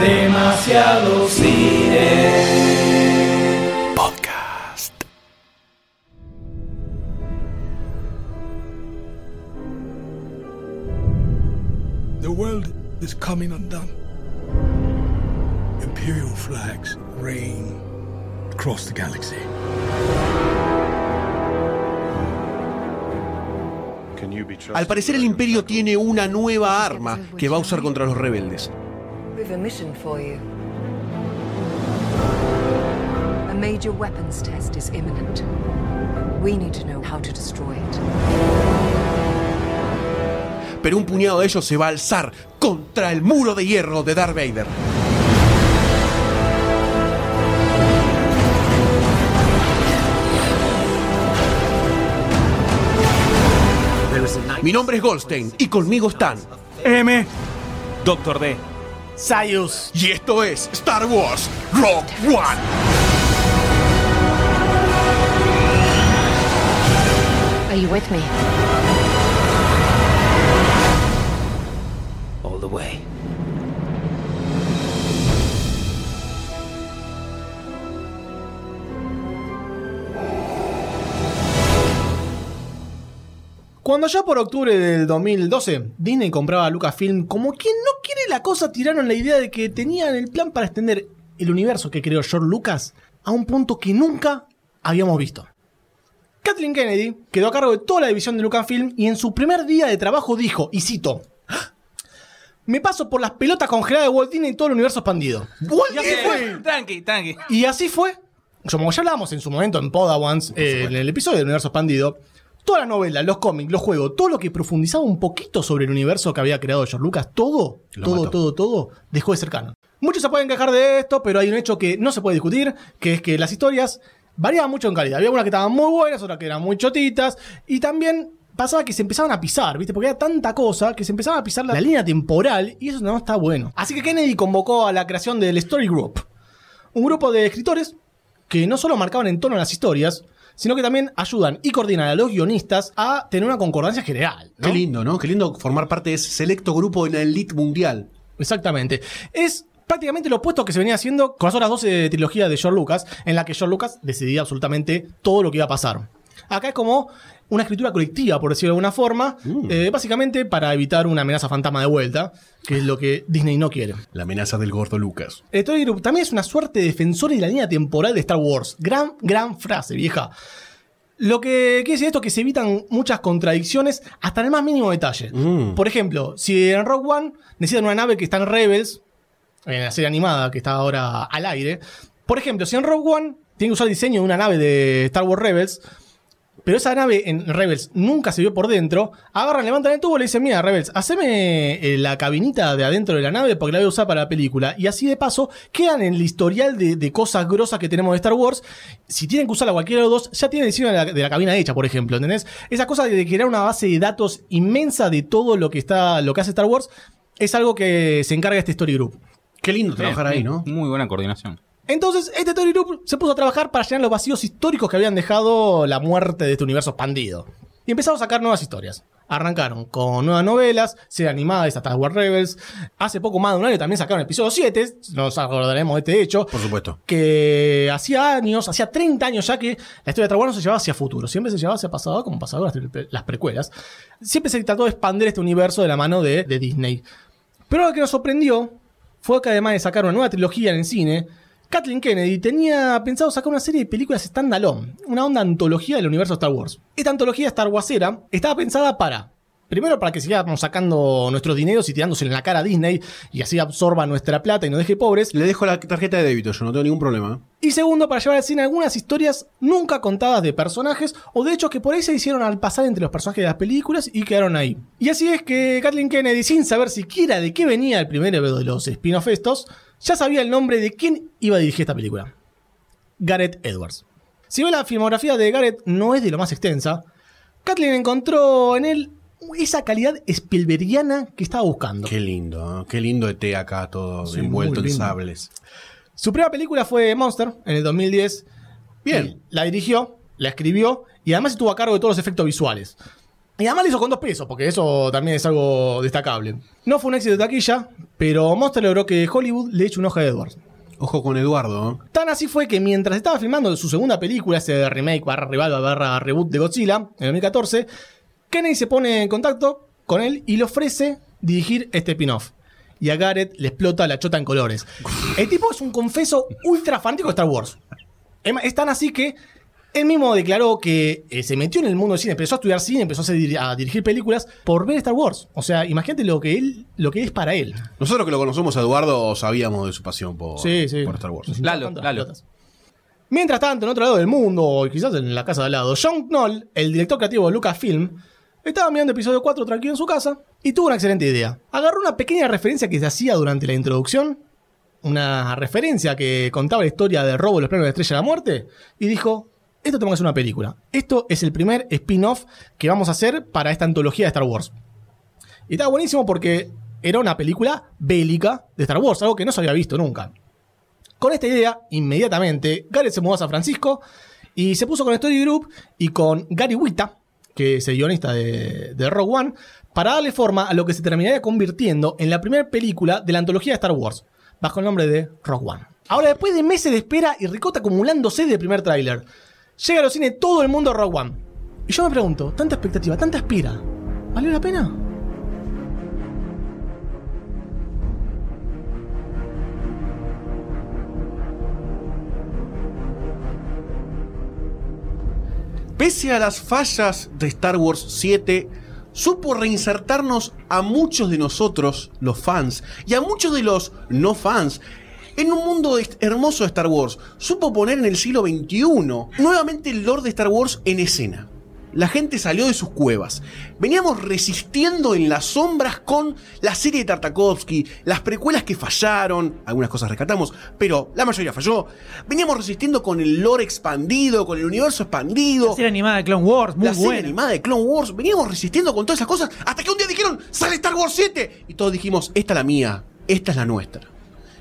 Demasiado cine. Podcast. The world is coming undone. Imperial flags reign across the galaxy. Al parecer el imperio tiene una nueva arma que va a usar contra los rebeldes. We've a mission for you. A major weapons test is imminent. We need to know how to destroy it. Pero un puñado de ellos se va a alzar contra el muro de hierro de Darth Vader. Mi nombre es Goldstein y conmigo están M. Doctor D. Sayus. y esto es Star Wars Rogue One. Are you with me? Cuando ya por octubre del 2012 Disney compraba a Lucasfilm, como quien no quiere la cosa, tiraron la idea de que tenían el plan para extender el universo que creó George Lucas a un punto que nunca habíamos visto. Kathleen Kennedy quedó a cargo de toda la división de Lucasfilm y en su primer día de trabajo dijo, y cito, "¡Ah! me paso por las pelotas congeladas de Walt Disney y todo el universo expandido. Y así fue. Tranqui, tranqui. Y así fue. Como ya hablábamos en su momento en Podawans, eh, en el episodio del universo expandido, toda la novela, los cómics, los juegos, todo lo que profundizaba un poquito sobre el universo que había creado George Lucas, todo, Lo todo, mató. todo, todo, dejó de ser canon. Muchos se pueden quejar de esto, pero hay un hecho que no se puede discutir, que es que las historias variaban mucho en calidad. Había algunas que estaban muy buenas, otras que eran muy chotitas, y también pasaba que se empezaban a pisar, ¿viste? Porque era tanta cosa que se empezaba a pisar la, la línea temporal, y eso no está bueno. Así que Kennedy convocó a la creación del Story Group, un grupo de escritores que no solo marcaban en tono las historias, sino que también ayudan y coordinan a los guionistas a tener una concordancia general. ¿no? Qué lindo, ¿no? Qué lindo formar parte de ese selecto grupo en la elite mundial. Exactamente. Es prácticamente lo opuesto que se venía haciendo con las otras 12 de trilogía de George Lucas, en la que George Lucas decidía absolutamente todo lo que iba a pasar. Acá es como una escritura colectiva, por decirlo de alguna forma, eh, básicamente para evitar una amenaza fantasma de vuelta, que es lo que Disney no quiere. La amenaza del gordo Lucas. El Story Group también es una suerte de defensor de la línea temporal de Star Wars. Gran, gran frase, vieja. Lo que quiere decir esto es que se evitan muchas contradicciones hasta en el más mínimo detalle. Mm. Por ejemplo, si en Rogue One necesitan una nave que está en Rebels, en la serie animada que está ahora al aire, por ejemplo, si en Rogue One tienen que usar el diseño de una nave de Star Wars Rebels, pero esa nave en Rebels nunca se vio por dentro, agarran, levantan el tubo y le dicen, mira, Rebels, haceme eh, la cabinita de adentro de la nave porque la voy a usar para la película. Y así de paso, quedan en el historial de, de cosas grosas que tenemos de Star Wars. Si tienen que usarla cualquiera de los dos, ya tienen diseño de la, de la cabina hecha, por ejemplo, ¿entendés? Esa cosa de crear una base de datos inmensa de todo lo que está, lo que hace Star Wars, es algo que se encarga este Story Group. Qué lindo trabajar ahí, ¿no? Muy buena coordinación. Entonces, este Story Group se puso a trabajar para llenar los vacíos históricos que habían dejado la muerte de este universo expandido. Y empezaron a sacar nuevas historias. Arrancaron con nuevas novelas, series animadas hasta War Rebels. Hace poco más de un año también sacaron el episodio 7, nos acordaremos de este hecho. Por supuesto. Que hacía años, hacía 30 años ya que la historia de Star Wars no se llevaba hacia futuro, siempre se llevaba hacia pasado, como pasado las, las precuelas. Siempre se trató de expandir este universo de la mano de, de Disney. Pero lo que nos sorprendió fue que además de sacar una nueva trilogía en el cine, Kathleen Kennedy tenía pensado sacar una serie de películas standalone, una onda antología del universo Star Wars. Esta antología Star Warsera estaba pensada para, primero para que sigamos sacando nuestros dineros y tirándose en la cara a Disney y así absorba nuestra plata y nos deje pobres, Le dejo la tarjeta de débito, yo no tengo ningún problema. y segundo para llevar al cine algunas historias nunca contadas de personajes o de hechos que por ahí se hicieron al pasar entre los personajes de las películas y quedaron ahí. Y así es que Kathleen Kennedy, sin saber siquiera de qué venía el primer de los spin-off estos, ya sabía el nombre de quién iba a dirigir esta película. Gareth Edwards. Si bien la filmografía de Gareth no es de lo más extensa, Kathleen encontró en él esa calidad Spielbergiana que estaba buscando. Qué lindo, ¿eh? qué lindo ET acá todo Sí, envuelto en sables. Su primera película fue Monster en el 2010. Bien. Y La dirigió, la escribió y además estuvo a cargo de todos los efectos visuales. Y además lo hizo con dos pesos, porque eso también es algo destacable. No fue un éxito de taquilla, pero Monster logró que Hollywood le eche un ojo a Edwards. Ojo con Eduardo. ¿eh? Tan así fue que mientras estaba filmando su segunda película, ese remake barra rival barra reboot de Godzilla, en 2014, Kennedy se pone en contacto con él y le ofrece dirigir este spin-off. Y a Garrett le explota la chota en colores. El tipo es un confeso ultra fanático de Star Wars. Es tan así que él mismo declaró que eh, se metió en el mundo del cine, empezó a estudiar cine, empezó a, hacer- a dirigir películas por ver Star Wars. O sea, imagínate lo que él, lo que es para él. Nosotros que lo conocemos a Eduardo sabíamos de su pasión por, Sí, sí. por Star Wars. Lalo, Lalo. Mientras tanto, en otro lado del mundo, o quizás en la casa de al lado, John Knoll, el director creativo de Lucasfilm, estaba mirando episodio 4 tranquilo en su casa y tuvo una excelente idea. Agarró una pequeña referencia que se hacía durante la introducción, una referencia que contaba la historia del robo de los planos de la Estrella de la Muerte, y dijo, esto tengo que hacer una película. Esto es el primer spin-off que vamos a hacer para esta antología de Star Wars. Y estaba buenísimo porque era una película bélica de Star Wars, algo que no se había visto nunca. Con esta idea, inmediatamente, Gareth se mudó a San Francisco y se puso con Story Group y con Gary Wita, que es el guionista de, de Rogue One, para darle forma a lo que se terminaría convirtiendo en la primera película de la antología de Star Wars, bajo el nombre de Rogue One. Ahora, después de meses de espera y ricota acumulándose del primer tráiler, llega a los cines todo el mundo a Rogue One. Y yo me pregunto, tanta expectativa, tanta espera, ¿valió la pena? Pese a las fallas de Star Wars 7, supo reinsertarnos a muchos de nosotros, los fans, y a muchos de los no fans, en un mundo hermoso de Star Wars. Supo poner en el siglo XXI nuevamente el Lord de Star Wars en escena. La gente salió de sus cuevas. Veníamos resistiendo en las sombras con la serie de Tartakovsky, las precuelas que fallaron, algunas cosas rescatamos, pero la mayoría falló. Veníamos resistiendo con el lore expandido, con el universo expandido. La serie animada de Clone Wars, muy la serie animada de Clone Wars. Veníamos resistiendo con todas esas cosas hasta que un día dijeron, sale Star Wars 7. Y todos dijimos, esta es la mía, esta es la nuestra.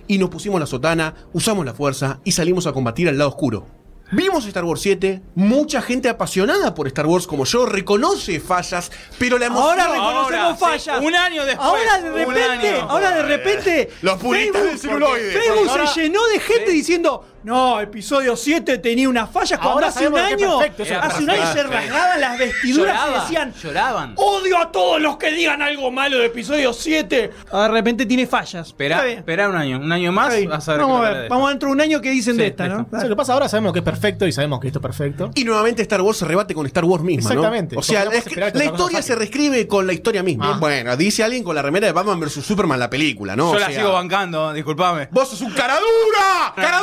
Y nos pusimos la sotana, usamos la fuerza y salimos a combatir al lado oscuro. Vimos Star Wars 7, mucha gente apasionada por Star Wars como yo reconoce fallas, pero la emoción... Ahora reconocemos Ahora, fallas. sí, un año después, Ahora de repente, año. ahora de repente. Los puristas Facebook- del celuloide. Facebook Ahora- se llenó de gente diciendo. No, episodio 7 tenía unas fallas cuando Ahora hace un sabemos que es año. perfecto, eso es hace un año se perfecto. rasgaban las vestiduras y Lloraban, decían. lloraban. Odio a todos los que digan algo malo de episodio 7. De repente tiene fallas. Espera, Está bien. espera un año, un año más. Está bien. vas a ver Vamos qué a tal ver, es. vamos dentro de un año que dicen Sí, de esta, ¿no? listo. O sea, lo que pasa ahora sabemos que es perfecto y sabemos que esto es perfecto. Y nuevamente Star Wars se rebate con Star Wars misma, ¿no? Exactamente, O sea, porque no la, puedes esperar que la otra cosa historia se reescribe con la historia misma. Ah. Bueno, dice alguien con la remera de Batman vs Superman la película, ¿no? Yo O la sea, sigo bancando, disculpame. ¡Vos sos un cara dura! ¡Cara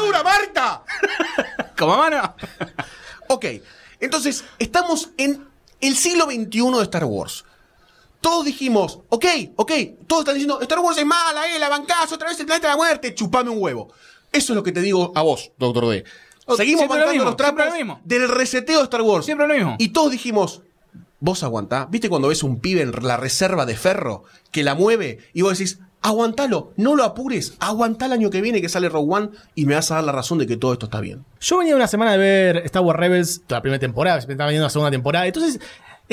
¿Como mano? Ok, entonces estamos en el siglo XXI de Star Wars. Todos dijimos, ok, ok, todos están diciendo, Star Wars es mala, eh, la bancás, otra vez el planeta de la muerte, chupame un huevo. Eso es lo que te digo a vos, Doctor D. Seguimos lo bancando mismo, los trapos siempre lo mismo. del reseteo de Star Wars. Siempre lo mismo. Y todos dijimos, vos aguantá. ¿Viste cuando ves un pibe en la reserva de ferro que la mueve y vos decís, aguantalo, no lo apures, aguantá el año que viene que sale Rogue One y me vas a dar la razón de que todo esto está bien? Yo venía una semana de ver Star Wars Rebels, la primera temporada, me estaba viendo la segunda temporada. Entonces,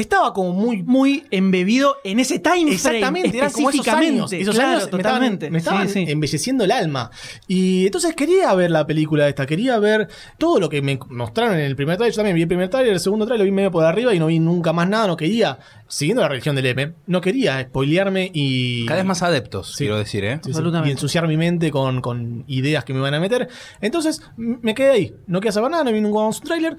estaba como muy. Muy embebido en ese time frame. Exactamente, eran como esos años. Esos claro, años me estaban, totalmente. me estaban Sí, sí. embelleciendo el alma. Y entonces quería ver la película esta, quería ver todo lo que me mostraron en el primer trailer. Yo también vi el primer trailer, el segundo trailer lo vi medio por arriba y no vi nunca más nada. No quería, siguiendo la religión del M, no quería spoilearme y. Cada vez más adeptos, Sí. quiero decir, ¿eh? Sí, sí, Absolutamente. Y ensuciar mi mente con, con ideas que me van a meter. Entonces, me quedé ahí. No quería saber nada, no vi ningún trailer.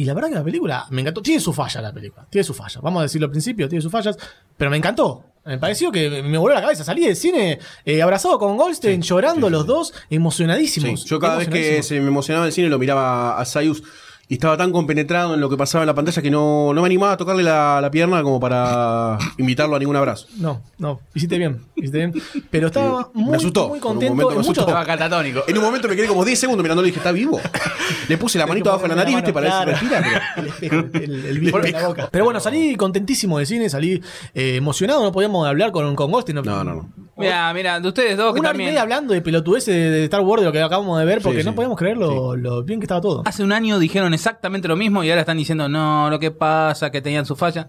Y la verdad que la película me encantó. Tiene su falla la película. Tiene su falla. Vamos a decirlo al principio, tiene sus fallas. Pero me encantó. Me pareció que me voló la cabeza. Salí del cine eh, abrazado con Goldstein, llorando los dos, emocionadísimos. Yo cada vez que se me emocionaba el cine lo miraba a Sayus y estaba tan compenetrado en lo que pasaba en la pantalla que no, no me animaba a tocarle la, la pierna como para invitarlo a ningún abrazo. No, no, hiciste bien, hiciste bien. Pero estaba Me muy, asustó, muy por un contento. momento me en asustó. Estaba catatónico. En un momento me quedé como 10 segundos mirándolo y dije, ¿está vivo? Le puse la manito abajo de la nariz, ¿viste? Para Claro. ver si respira. pero- El espejo, el, el vidrio en la boca. Pero bueno, salí contentísimo de cine, salí eh, emocionado, no podíamos hablar con, con Goldstein. No, no, no. Mira, mira, de ustedes dos que Una hora y también. media hablando de pelotudeces de, de Star Wars, de lo que acabamos de ver, porque Sí, no podíamos creer lo, lo bien que estaba todo. Hace un año dijeron exactamente lo mismo y ahora están diciendo, no, lo que pasa, que tenían su falla.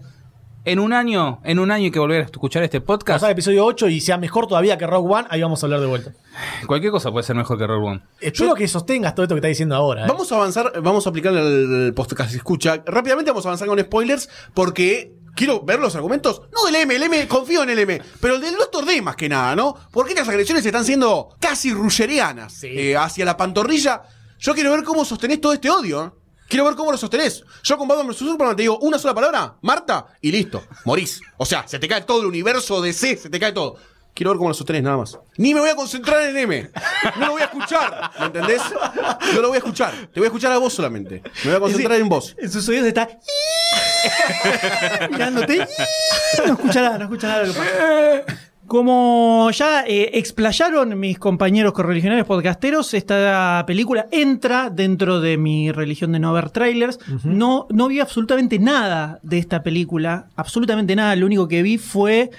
En un año, en un año hay que volver a escuchar este podcast. salga episodio 8 y sea mejor todavía que Rogue One, ahí vamos a hablar de vuelta. Cualquier cosa puede ser mejor que Rogue One. Espero que sostengas todo esto que estás diciendo ahora. ¿eh? Vamos a avanzar, vamos a aplicar el podcast escucha. Rápidamente vamos a avanzar con spoilers porque quiero ver los argumentos. No del M, el M, confío en el M, pero el del Doctor D más que nada, ¿no? Porque estas agresiones están siendo casi ruggerianas Sí. eh, hacia la pantorrilla. Yo quiero ver cómo sostenés todo este odio. ¿eh? Quiero ver cómo lo sostenés. Yo con Batman vs Superman te digo una sola palabra, Marta, y listo, morís. O sea, se te cae todo el universo de C, se te cae todo. Quiero ver cómo lo sostenés nada más. Ni me voy a concentrar en M. No lo voy a escuchar. ¿Me entendés? No lo voy a escuchar. Te voy a escuchar a vos solamente. Me voy a concentrar en vos. En sus oídos está. mirándote. No escucha nada, no escucha nada lo que pasa. Como ya eh, explayaron mis compañeros correligionarios podcasteros, esta película entra dentro de mi religión de no ver trailers. no, no vi absolutamente nada de esta película, absolutamente nada. Lo único que vi fue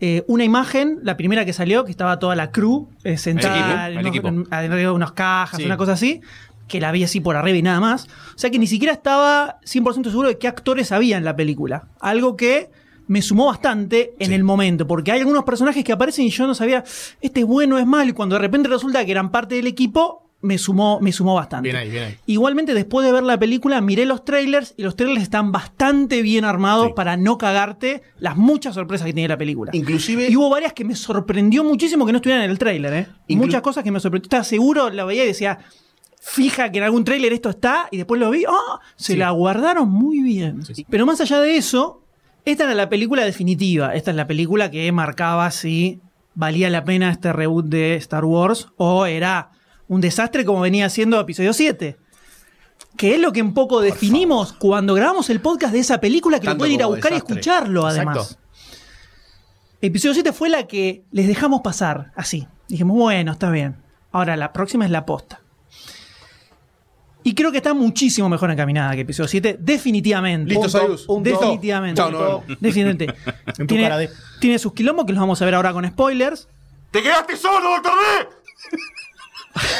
eh, una imagen, la primera que salió, que estaba toda la crew eh, sentada en, unos- en- unas cajas, Sí. una cosa así, que la vi así por arriba y nada más. O sea que ni siquiera estaba 100% seguro de qué actores había en la película. Algo que me sumó bastante en el momento, porque hay algunos personajes que aparecen y yo no sabía, este es bueno, es malo, y cuando de repente resulta que eran parte del equipo, me sumó, me sumó bastante. Bien ahí, bien ahí. Igualmente, después de ver la película, miré los trailers y los trailers están bastante bien armados Sí. para no cagarte las muchas sorpresas que tiene la película. Inclusive- Y hubo varias que me sorprendió muchísimo que no estuvieran en el trailer, ¿eh? Muchas cosas que me sorprendió. Estaba seguro, la veía y decía, fija que en algún trailer esto está, y después lo vi, ¡ah! Se Sí. la guardaron muy bien. Sí, sí. Pero más allá de eso, esta era la película definitiva. Esta es la película que marcaba si valía la pena este reboot de Star Wars o era un desastre como venía siendo episodio 7. Que es lo que un poco definimos cuando grabamos el podcast de esa película que lo Tanto pueden ir a buscar desastre. y escucharlo Exacto. además. Episodio 7 fue la que les dejamos pasar, así. Dijimos, bueno, está bien. Ahora la próxima es la posta. Y creo que está muchísimo mejor encaminada que episodio 7, definitivamente. Listo, Punto, Sayus. punto. Definitivamente. Chao, vemos. Definitivamente. Tiene, de- tiene sus quilombos que los vamos a ver ahora con spoilers. ¡Te quedaste solo, Doctor D!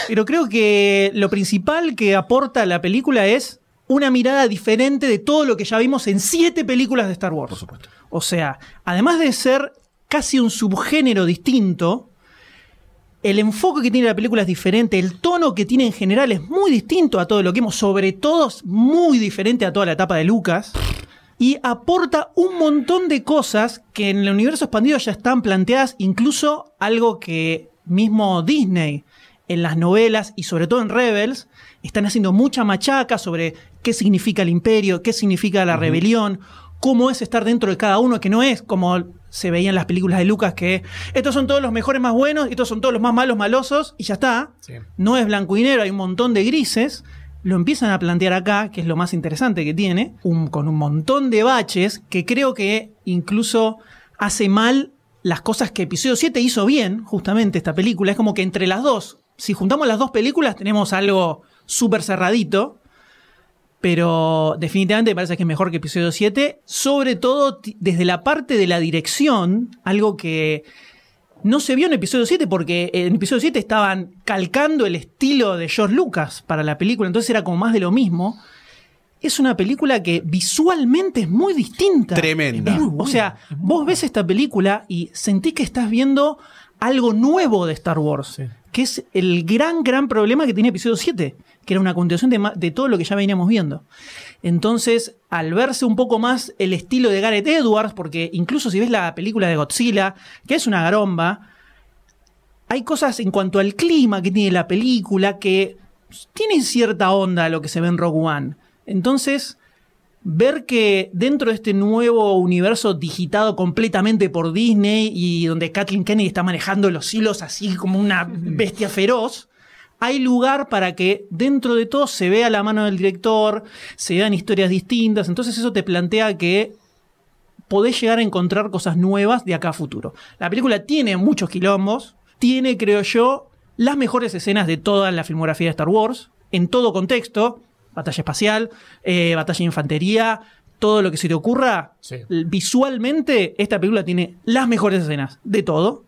Pero creo que lo principal que aporta la película es una mirada diferente de todo lo que ya vimos en siete películas de Star Wars. Por supuesto. O sea, además de ser casi un subgénero distinto, el enfoque que tiene la película es diferente, el tono que tiene en general es muy distinto a todo lo que hemos, sobre todo es muy diferente a toda la etapa de Lucas. Y aporta un montón de cosas que en el universo expandido ya están planteadas, incluso algo que mismo Disney en las novelas y sobre todo en Rebels están haciendo mucha machaca sobre qué significa el imperio, qué significa la rebelión, cómo es estar dentro de cada uno, que no es como se veía en las películas de Lucas, que estos son todos los mejores más buenos y estos son todos los más malos malosos y ya está. Sí. No es blanco y negro, hay un montón de grises. Lo empiezan a plantear acá, que es lo más interesante que tiene, un- con un montón de baches que creo que incluso hace mal las cosas que episodio 7 hizo bien, justamente esta película. Es como que entre las dos, si juntamos las dos películas, tenemos algo súper cerradito. Pero definitivamente me parece que es mejor que episodio 7. Sobre todo desde la parte de la dirección, algo que no se vio en episodio 7 porque en episodio 7 estaban calcando el estilo de George Lucas para la película, entonces era como más de lo mismo. Es una película que visualmente es muy distinta. Tremenda. Es o sea, vos ves esta película y sentís que estás viendo algo nuevo de Star Wars, Sí. Que es el gran, gran problema que tiene episodio 7, que era una continuación de, de todo lo que ya veníamos viendo. Entonces, al verse un poco más el estilo de Gareth Edwards, porque incluso si ves la película de Godzilla, que es una garomba, hay cosas en cuanto al clima que tiene la película que tienen cierta onda a lo que se ve en Rogue One. Entonces, ver que dentro de este nuevo universo digitado completamente por Disney y donde Kathleen Kennedy está manejando los hilos así como una bestia feroz, hay lugar para que dentro de todo se vea la mano del director, se vean historias distintas, entonces eso te plantea que podés llegar a encontrar cosas nuevas de acá a futuro. La película tiene muchos quilombos, tiene, creo yo, las mejores escenas de toda la filmografía de Star Wars, en todo contexto, batalla espacial, eh, batalla de infantería, todo lo que se te ocurra. Sí. Visualmente, esta película tiene las mejores escenas de todo.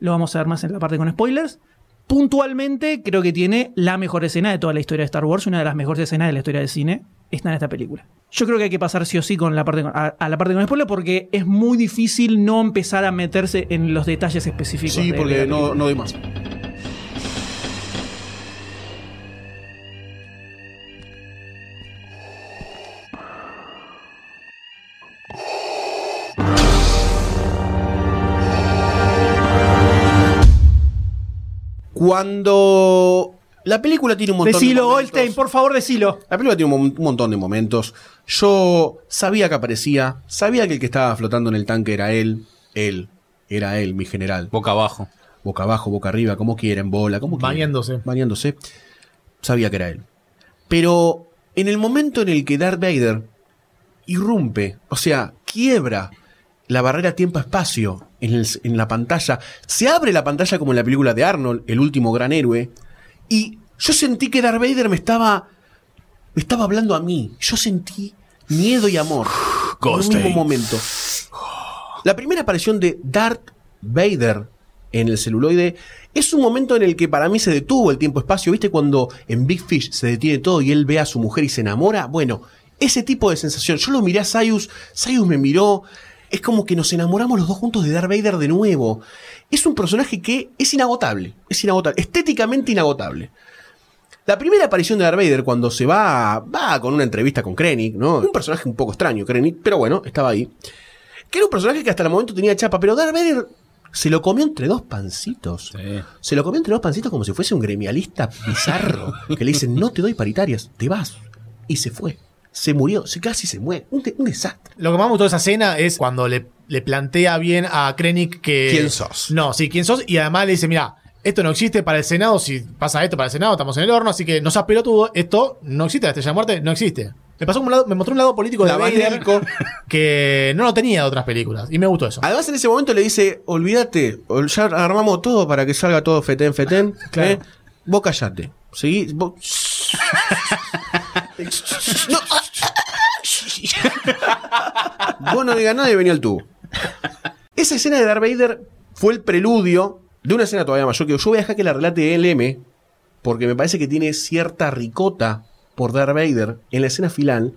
Lo vamos a ver más en la parte con spoilers. Puntualmente, creo que tiene la mejor escena de toda la historia de Star Wars, una de las mejores escenas de la historia del cine. está en esta película. Yo creo que hay que pasar sí o sí con la parte con- a, a la parte con spoiler porque es muy difícil no empezar a meterse en los detalles específicos. Sí, de- de porque la no, no doy más. Cuando la película tiene un montón Decilo, de momentos, Goldstein, por favor, decilo. La película tiene un, mon- un montón de momentos. Yo sabía que aparecía, sabía que el que estaba flotando en el tanque era él, él, era él, mi general. Boca abajo. Boca abajo, boca arriba, como quieran, bola, como quieran. Bañándose. Bañándose. Sabía que era él. Pero en el momento en el que Darth Vader irrumpe, o sea, quiebra la barrera tiempo-espacio en, el- en la pantalla, se abre la pantalla como en la película de Arnold, el último gran héroe, y yo sentí que Darth Vader me estaba, me estaba hablando a mí. Yo sentí miedo y amor en un mismo momento. La primera aparición de Darth Vader en el celuloide es un momento en el que para mí se detuvo el tiempo-espacio. ¿Viste cuando en Big Fish se detiene todo y él ve a su mujer y se enamora? Bueno, ese tipo de sensación. Yo lo miré a Sayus, Sayus me miró. Es como que nos enamoramos los dos juntos de Darth Vader de nuevo. Es un personaje que es inagotable. Es inagotable. Estéticamente inagotable. La primera aparición de Darth Vader cuando se va, va con una entrevista con Krennic, ¿no? Un personaje un poco extraño, Krennic, pero bueno, estaba ahí. Que era un personaje que hasta el momento tenía chapa, pero Darth Vader se lo comió entre dos pancitos. Sí. Se lo comió entre dos pancitos como si fuese un gremialista bizarro. que le dicen, no te doy paritarias, te vas. Y se fue. Se murió, se casi se muere. Un, un desastre. Lo que más me gustó de esa escena es cuando le, le plantea bien a Krennic que. ¿Quién sos? No, sí, quién sos. Y además le dice: Mira, esto no existe para el Senado. Si pasa esto para el Senado, estamos en el horno. Así que no seas pelotudo. Esto no existe. La estrella de muerte no existe. Me pasó un lado, me mostró un lado político de La Vader que no lo tenía de otras películas. Y me gustó eso. Además, en ese momento le dice: Olvídate, ol- ya armamos todo para que salga todo fetén, fetén. Claro. ¿eh? Vos callate. Seguí. vos- No. Vos no digas nada y venía el tubo. Esa escena de Darth Vader fue el preludio de una escena todavía mayor que yo voy a dejar que la relate LM porque me parece que tiene cierta ricota por Darth Vader en la escena final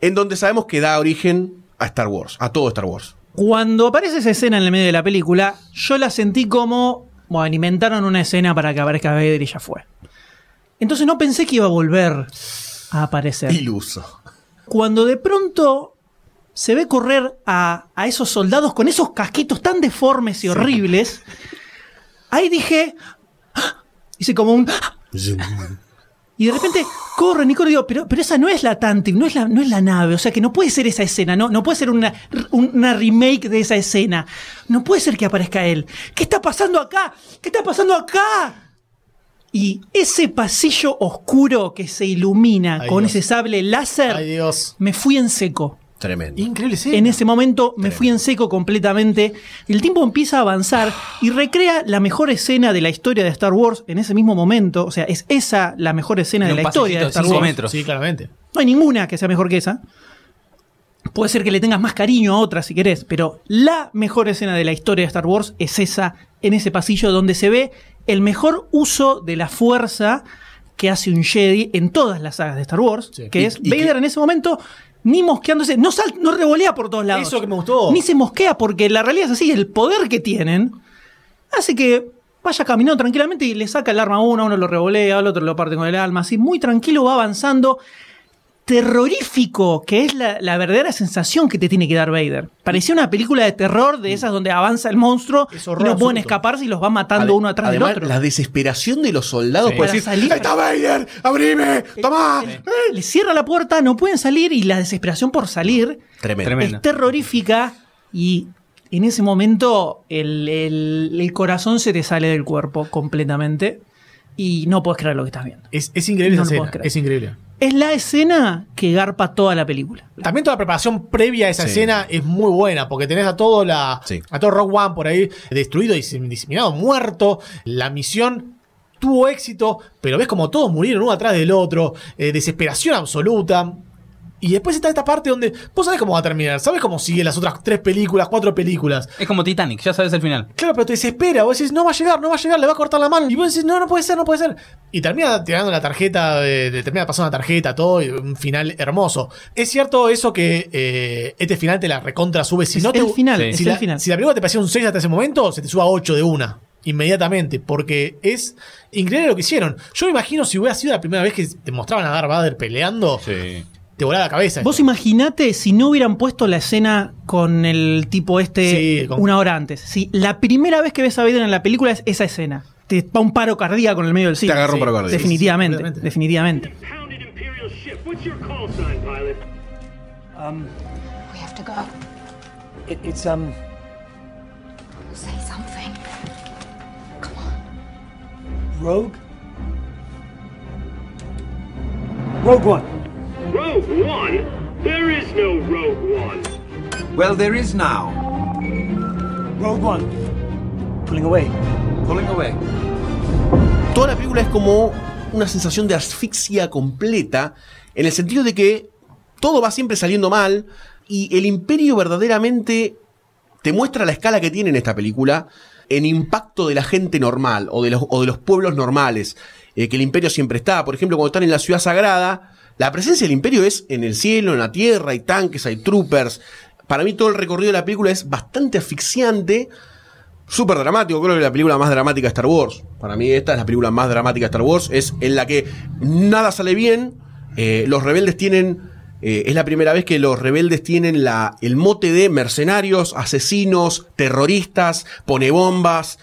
en donde sabemos que da origen a Star Wars, a todo Star Wars. Cuando aparece esa escena en el medio de la película, yo la sentí como, bueno, inventaron una escena para que aparezca Vader y ya fue. Entonces no pensé que iba a volver a aparecer. Iluso. Cuando de pronto se ve correr a, a esos soldados con esos casquitos tan deformes y horribles, ahí dije, ¡Ah! hice como un... ¡Ah! Y de repente corren y corren y digo, pero, pero esa no es la Tantic, no es la, no es la nave, o sea que no puede ser esa escena, no, no puede ser una, una remake de esa escena. No puede ser que aparezca él. ¿Qué está pasando acá? ¿Qué está pasando acá? Y ese pasillo oscuro que se ilumina Ay, con Dios. ese sable láser, Ay, Dios. me fui en seco. Tremendo. Increíble escena. En ese momento me fui en seco completamente. El tiempo empieza a avanzar y recrea la mejor escena de la historia de Star Wars en ese mismo momento. O sea, es esa la mejor escena En de la historia de Star Wars. metros. Sí, claramente. No hay ninguna que sea mejor que esa. Puede ser que le tengas más cariño a otra si querés, pero la mejor escena de la historia de Star Wars es esa en ese pasillo donde se ve el mejor uso de la fuerza que hace un Jedi en todas las sagas de Star Wars, Sí. que Y- es y Vader que- en ese momento ni mosqueándose, no sal, no revolea por todos lados. Eso que me gustó. Ni se mosquea porque la realidad es así, el poder que tienen hace que vaya caminando tranquilamente y le saca el arma a uno, uno lo revolea, al otro lo parte con el alma, así muy tranquilo va avanzando. Terrorífico, que es la, la verdadera sensación que te tiene que dar Vader. Parecía una película de terror de esas donde avanza el monstruo y no pueden escaparse y los va matando Ade- uno atrás además, del otro. La desesperación de los soldados Sí. por Para decir: salir. ¡Está Vader! ¡Abrime! ¡Tomá! Le cierra la puerta, no pueden salir y la desesperación por salir Tremendo. Es terrorífica y en ese momento el, el- el corazón se te sale del cuerpo completamente y no puedes creer lo que estás viendo. Es, es increíble No esa escena. Es increíble. Es la escena que garpa toda la película. También toda la preparación previa a esa Sí. escena es muy buena, porque tenés a todo la Sí. a todo Rock One por ahí destruido y diseminado, muerto. La misión tuvo éxito, pero ves como todos murieron uno atrás del otro, eh, desesperación absoluta. Y después está esta parte donde vos sabés cómo va a terminar, sabés cómo sigue las otras tres películas, cuatro películas. Es como Titanic, ya sabes el final. Claro, pero te desespera, vos decís, no va a llegar, no va a llegar, le va a cortar la mano. Y vos decís, no, no puede ser, no puede ser. Y termina tirando la tarjeta, eh, te termina pasando la tarjeta, todo, y un final hermoso. Es cierto eso que eh, este final te la recontra sube. Si Es no te, el final, Sí. es si, el la, final. si la película te parecía un 6 hasta ese momento, se te suba a 8 de una. Inmediatamente, porque es increíble lo que hicieron. Yo me imagino si hubiera sido la primera vez que te mostraban a Darth Vader peleando, Sí. Te volaba la cabeza. Vos imaginate si no hubieran puesto la escena con el tipo este Sí, con- una hora antes. Si la primera vez que ves a Vader en la película es esa escena. Te va un paro cardíaco en el medio del cine. Te agarra un Sí, paro cardíaco. Definitivamente, Sí, sí, definitivamente. Pounded Imperial ship. What's your call sign, pilot? We have to go. It, it's um. Say something. Come on. Rogue? Rogue One. Rogue One? There is no Rogue One. Well, there is now. Rogue One. Pulling away. Pulling away. Toda la película es como una sensación de asfixia completa, en el sentido de que todo va siempre saliendo mal y el imperio verdaderamente te muestra la escala que tiene en esta película en impacto de la gente normal o de los, o de los pueblos normales, eh, que el imperio siempre está. Por ejemplo, cuando están en la ciudad sagrada, la presencia del imperio es en el cielo, en la tierra, hay tanques, hay troopers. Para mí todo el recorrido de la película es bastante asfixiante, súper dramático, creo que la película más dramática de Star Wars. Para mí esta es la película más dramática de Star Wars, es en la que nada sale bien, eh, los rebeldes tienen... eh, es la primera vez que los rebeldes tienen el mote de mercenarios, asesinos, terroristas, pone bombas.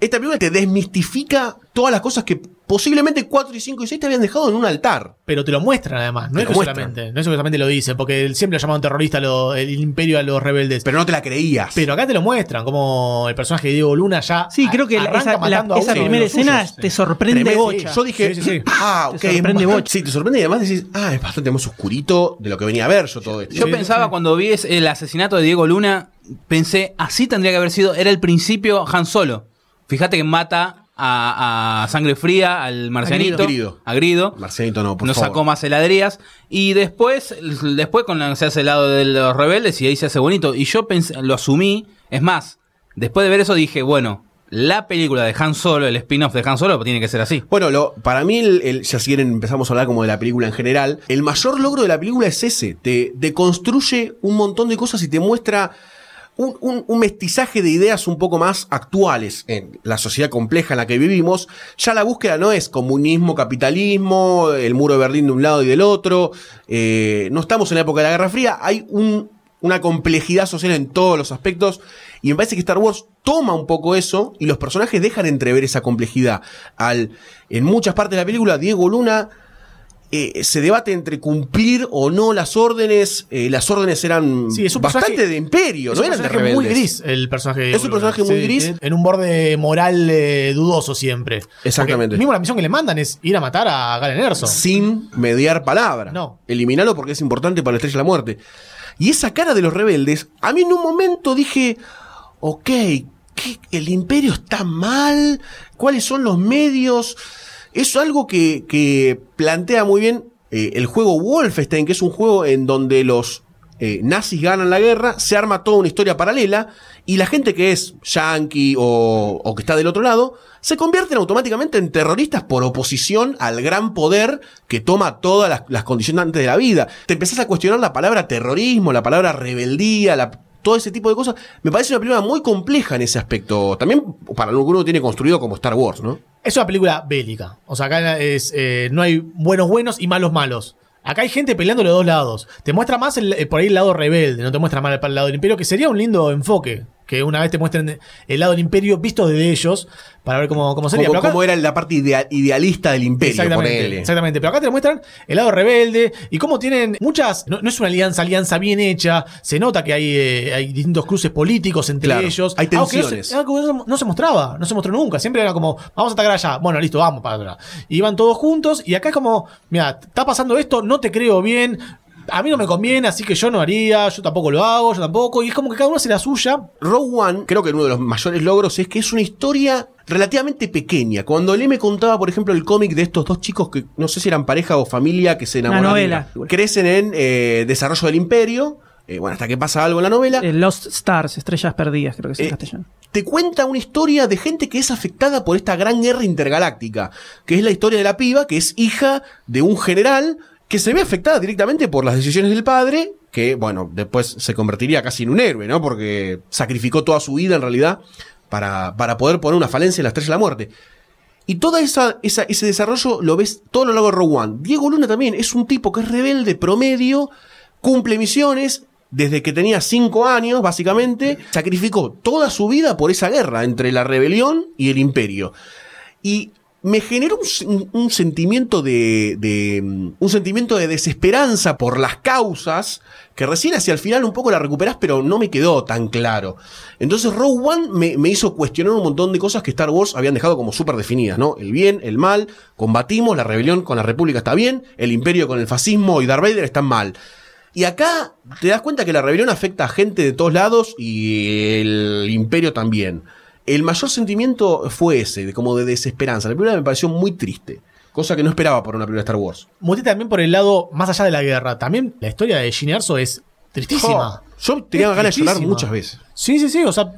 Esta película te desmistifica todas las cosas que posiblemente 4 y 5 y 6 te habían dejado en un altar. Pero te lo muestran además, no Te es lo que solamente, no es que solamente lo dicen, porque siempre lo llamaban terrorista lo- el imperio a los rebeldes. Pero no te la creías. Pero acá te lo muestran, como el personaje de Diego Luna ya. Sí, creo que esa, la- esa primera escena suyos. te sorprende Tremendo. bocha. Yo dije, Sí, sí, sí. ah, Te ok, es sorprende bastante- bocha. Sí, te sorprende y además decís, ah, es bastante más oscurito de lo que venía a ver yo todo esto. Yo pensaba cuando vi el asesinato de Diego Luna, pensé, así tendría que haber sido, era el principio Han Solo. Fíjate que mata a, a Sangre Fría, al marcianito, Grido. a Grido. Marcianito no, por Nos favor. sacó más heladerías. Y después, después con la- se hace el lado de los rebeldes y ahí se hace bonito. Y yo pensé, lo asumí. Es más, después de ver eso dije, bueno, la película de Han Solo, el spin-off de Han Solo, tiene que ser así. Bueno, lo, para mí, el, el- ya si quieren empezamos a hablar como de la película en general, el mayor logro de la película es ese, te, te construye un montón de cosas y te muestra un, un- un mestizaje de ideas un poco más actuales en la sociedad compleja en la que vivimos. Ya la búsqueda no es comunismo, capitalismo, el muro de Berlín de un lado y del otro, eh, no estamos en la época de la Guerra Fría, hay un- una complejidad social en todos los aspectos y me parece que Star Wars toma un poco eso y los personajes dejan entrever esa complejidad. Al, en muchas partes de la película, Diego Luna eh, se debate entre cumplir o no las órdenes. eh, las órdenes eran Sí, es un bastante personaje- de imperio, Es no un eran de personaje muy gris el personaje Es un personaje muy gris. En un borde moral eh, dudoso siempre. Exactamente. Porque mismo la misión que le mandan es ir a matar a Galen Erso. Sin mediar palabra. No. Eliminarlo porque es importante para la estrella de la muerte. Y esa cara de los rebeldes, a mí en un momento dije, ok, ¿qué- ¿el imperio está mal? ¿Cuáles son los medios? Es algo que, que plantea muy bien eh, el juego Wolfenstein, que es un juego en donde los eh, nazis ganan la guerra, se arma toda una historia paralela y la gente que es yankee o, o que está del otro lado se convierten automáticamente en terroristas por oposición al gran poder que toma todas las, las condiciones de la vida. Te empezás a cuestionar la palabra terrorismo, la palabra rebeldía, la- todo ese tipo de cosas. Me parece una película muy compleja en ese aspecto. También para lo que uno tiene construido como Star Wars, ¿no? Es una película bélica. O sea, acá es, eh, no hay buenos buenos y malos malos. Acá hay gente peleando de los dos lados. Te muestra más el- eh, por ahí el lado rebelde, no te muestra más el, el lado del imperio, que sería un lindo enfoque. Que una vez te muestren el lado del imperio visto desde ellos, para ver cómo, cómo sería. Como, acá- como era la parte idea- idealista del imperio, Exactamente, ponele. exactamente. Pero acá te muestran el lado rebelde y cómo tienen muchas. No, no es una alianza, alianza bien hecha. Se nota que hay, eh, hay distintos cruces políticos entre Claro, ellos. hay Algo que no tensiones. algo que no se, mostraba, no se mostró nunca. Siempre era como, vamos a atacar allá. Bueno, listo, vamos para atrás. Y iban todos juntos y acá es como, mira, está pasando esto, no te creo bien. A mí no me conviene, así que yo no haría, yo tampoco lo hago, yo tampoco. Y es como que cada uno hace la suya. Rogue One, creo que uno de los mayores logros es que es una historia relativamente pequeña. Cuando Lee me contaba, por ejemplo, el cómic de estos dos chicos que no sé si eran pareja o familia que se enamoran. novela. Crecen en eh, desarrollo del imperio. eh, bueno, hasta que pasa algo en la novela. Eh, Lost Stars, Estrellas Perdidas, creo que es en Eh, castellano. te cuenta una historia de gente que es afectada por esta gran guerra intergaláctica, que es la historia de la piba, que es hija de un general que se ve afectada directamente por las decisiones del padre, que, bueno, después se convertiría casi en un héroe, ¿no? Porque sacrificó toda su vida, en realidad, para, para poder poner una falencia en la estrella de la muerte. Y todo esa, ese desarrollo lo ves todo lo largo de Rogue One. Diego Luna también es un tipo que es rebelde, promedio, cumple misiones. Desde que tenía cinco años, básicamente, sacrificó toda su vida por esa guerra entre la rebelión y el imperio. Y me generó un, sen- un sentimiento de, un sentimiento de desesperanza por las causas que recién hacia el final un poco la recuperás, pero no me quedó tan claro. Entonces Rogue One me, me hizo cuestionar un montón de cosas que Star Wars habían dejado como súper definidas, ¿no? El bien, el mal, combatimos, la rebelión con la República está bien, el imperio con el fascismo y Darth Vader están mal. Y acá te das cuenta que la rebelión afecta a gente de todos lados y el imperio también. El mayor sentimiento fue ese, de como de desesperanza. La película me pareció muy triste, cosa que no esperaba por una película de Star Wars. Muté también por el lado más allá de la guerra. También la historia de Gene Erso es tristísima. Yo tenía Es ganas de llorar muchas veces. Sí, sí, sí. O sea,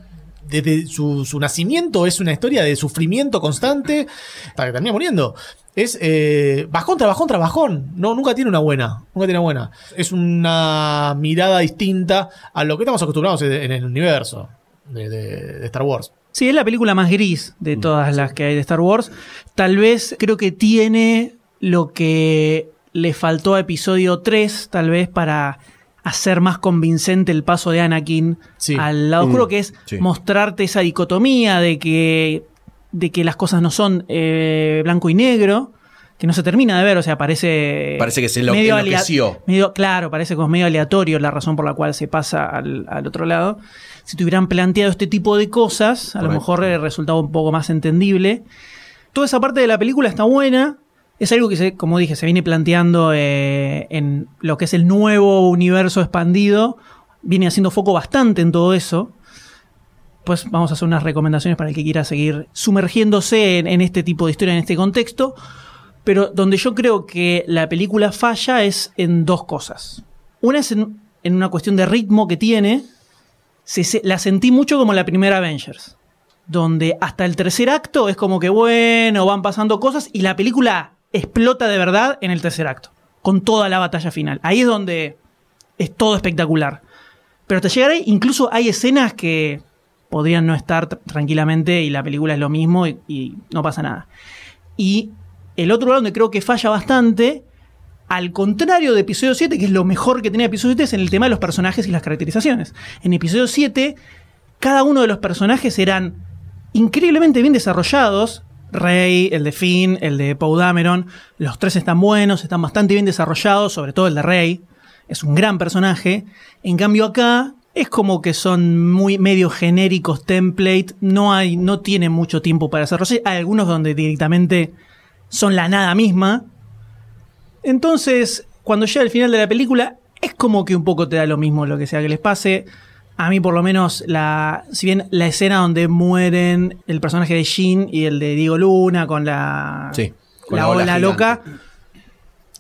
desde su, su nacimiento es una historia de sufrimiento constante hasta que termina muriendo. Es eh, bajón tras bajón tras bajón. No, nunca tiene una buena. Nunca tiene una buena. Es una mirada distinta a lo que estamos acostumbrados en, en el universo de, de- de Star Wars. Sí, es la película más gris de todas las que hay de Star Wars. Tal vez creo que tiene lo que le faltó a episodio 3, tal vez para hacer más convincente el paso de Anakin Sí. al lado oscuro, Mm, que es sí. mostrarte esa dicotomía de que, de que las cosas no son eh, blanco y negro, que no se termina de ver, o sea, parece... Parece que se enlo- medio medio- claro, parece como medio aleatorio la razón por la cual se pasa al, al otro lado. Si te hubieran planteado este tipo de cosas, a lo mejor eh, resultaba un poco más entendible. Toda esa parte de la película está buena. Es algo que, se, como dije, se viene planteando eh, en lo que es el nuevo universo expandido. Viene haciendo foco bastante en todo eso. Pues vamos a hacer unas recomendaciones para el que quiera seguir sumergiéndose en, en este tipo de historia, en este contexto. Pero donde yo creo que la película falla es en dos cosas. Una es en, en una cuestión de ritmo que tiene. Se- la sentí mucho como la primera Avengers. Donde hasta el tercer acto es como que bueno, van pasando cosas y la película explota de verdad en el tercer acto. Con toda la batalla final. Ahí es donde es todo espectacular. Pero hasta llegar ahí, incluso hay escenas que podrían no estar tr- tranquilamente y la película es lo mismo y, y no pasa nada. Y el otro lado donde creo que falla bastante, al contrario de episodio 7, que es lo mejor que tenía episodio 7, es en el tema de los personajes y las caracterizaciones. En episodio 7, cada uno de los personajes eran increíblemente bien desarrollados. Rey, el de Finn, el de Poe Dameron, los tres están buenos, están bastante bien desarrollados, sobre todo el de Rey. Es un gran personaje. En cambio acá es como que son muy medio genéricos template, no hay no tienen mucho tiempo para desarrollar. Hay algunos donde directamente son la nada misma. Entonces, cuando llega el final de la película, es como que un poco te da lo mismo lo que sea que les pase. A mí, por lo menos, la, si bien la escena donde mueren el personaje de Jean y el de Diego Luna con la, Sí, con la, la ola loca,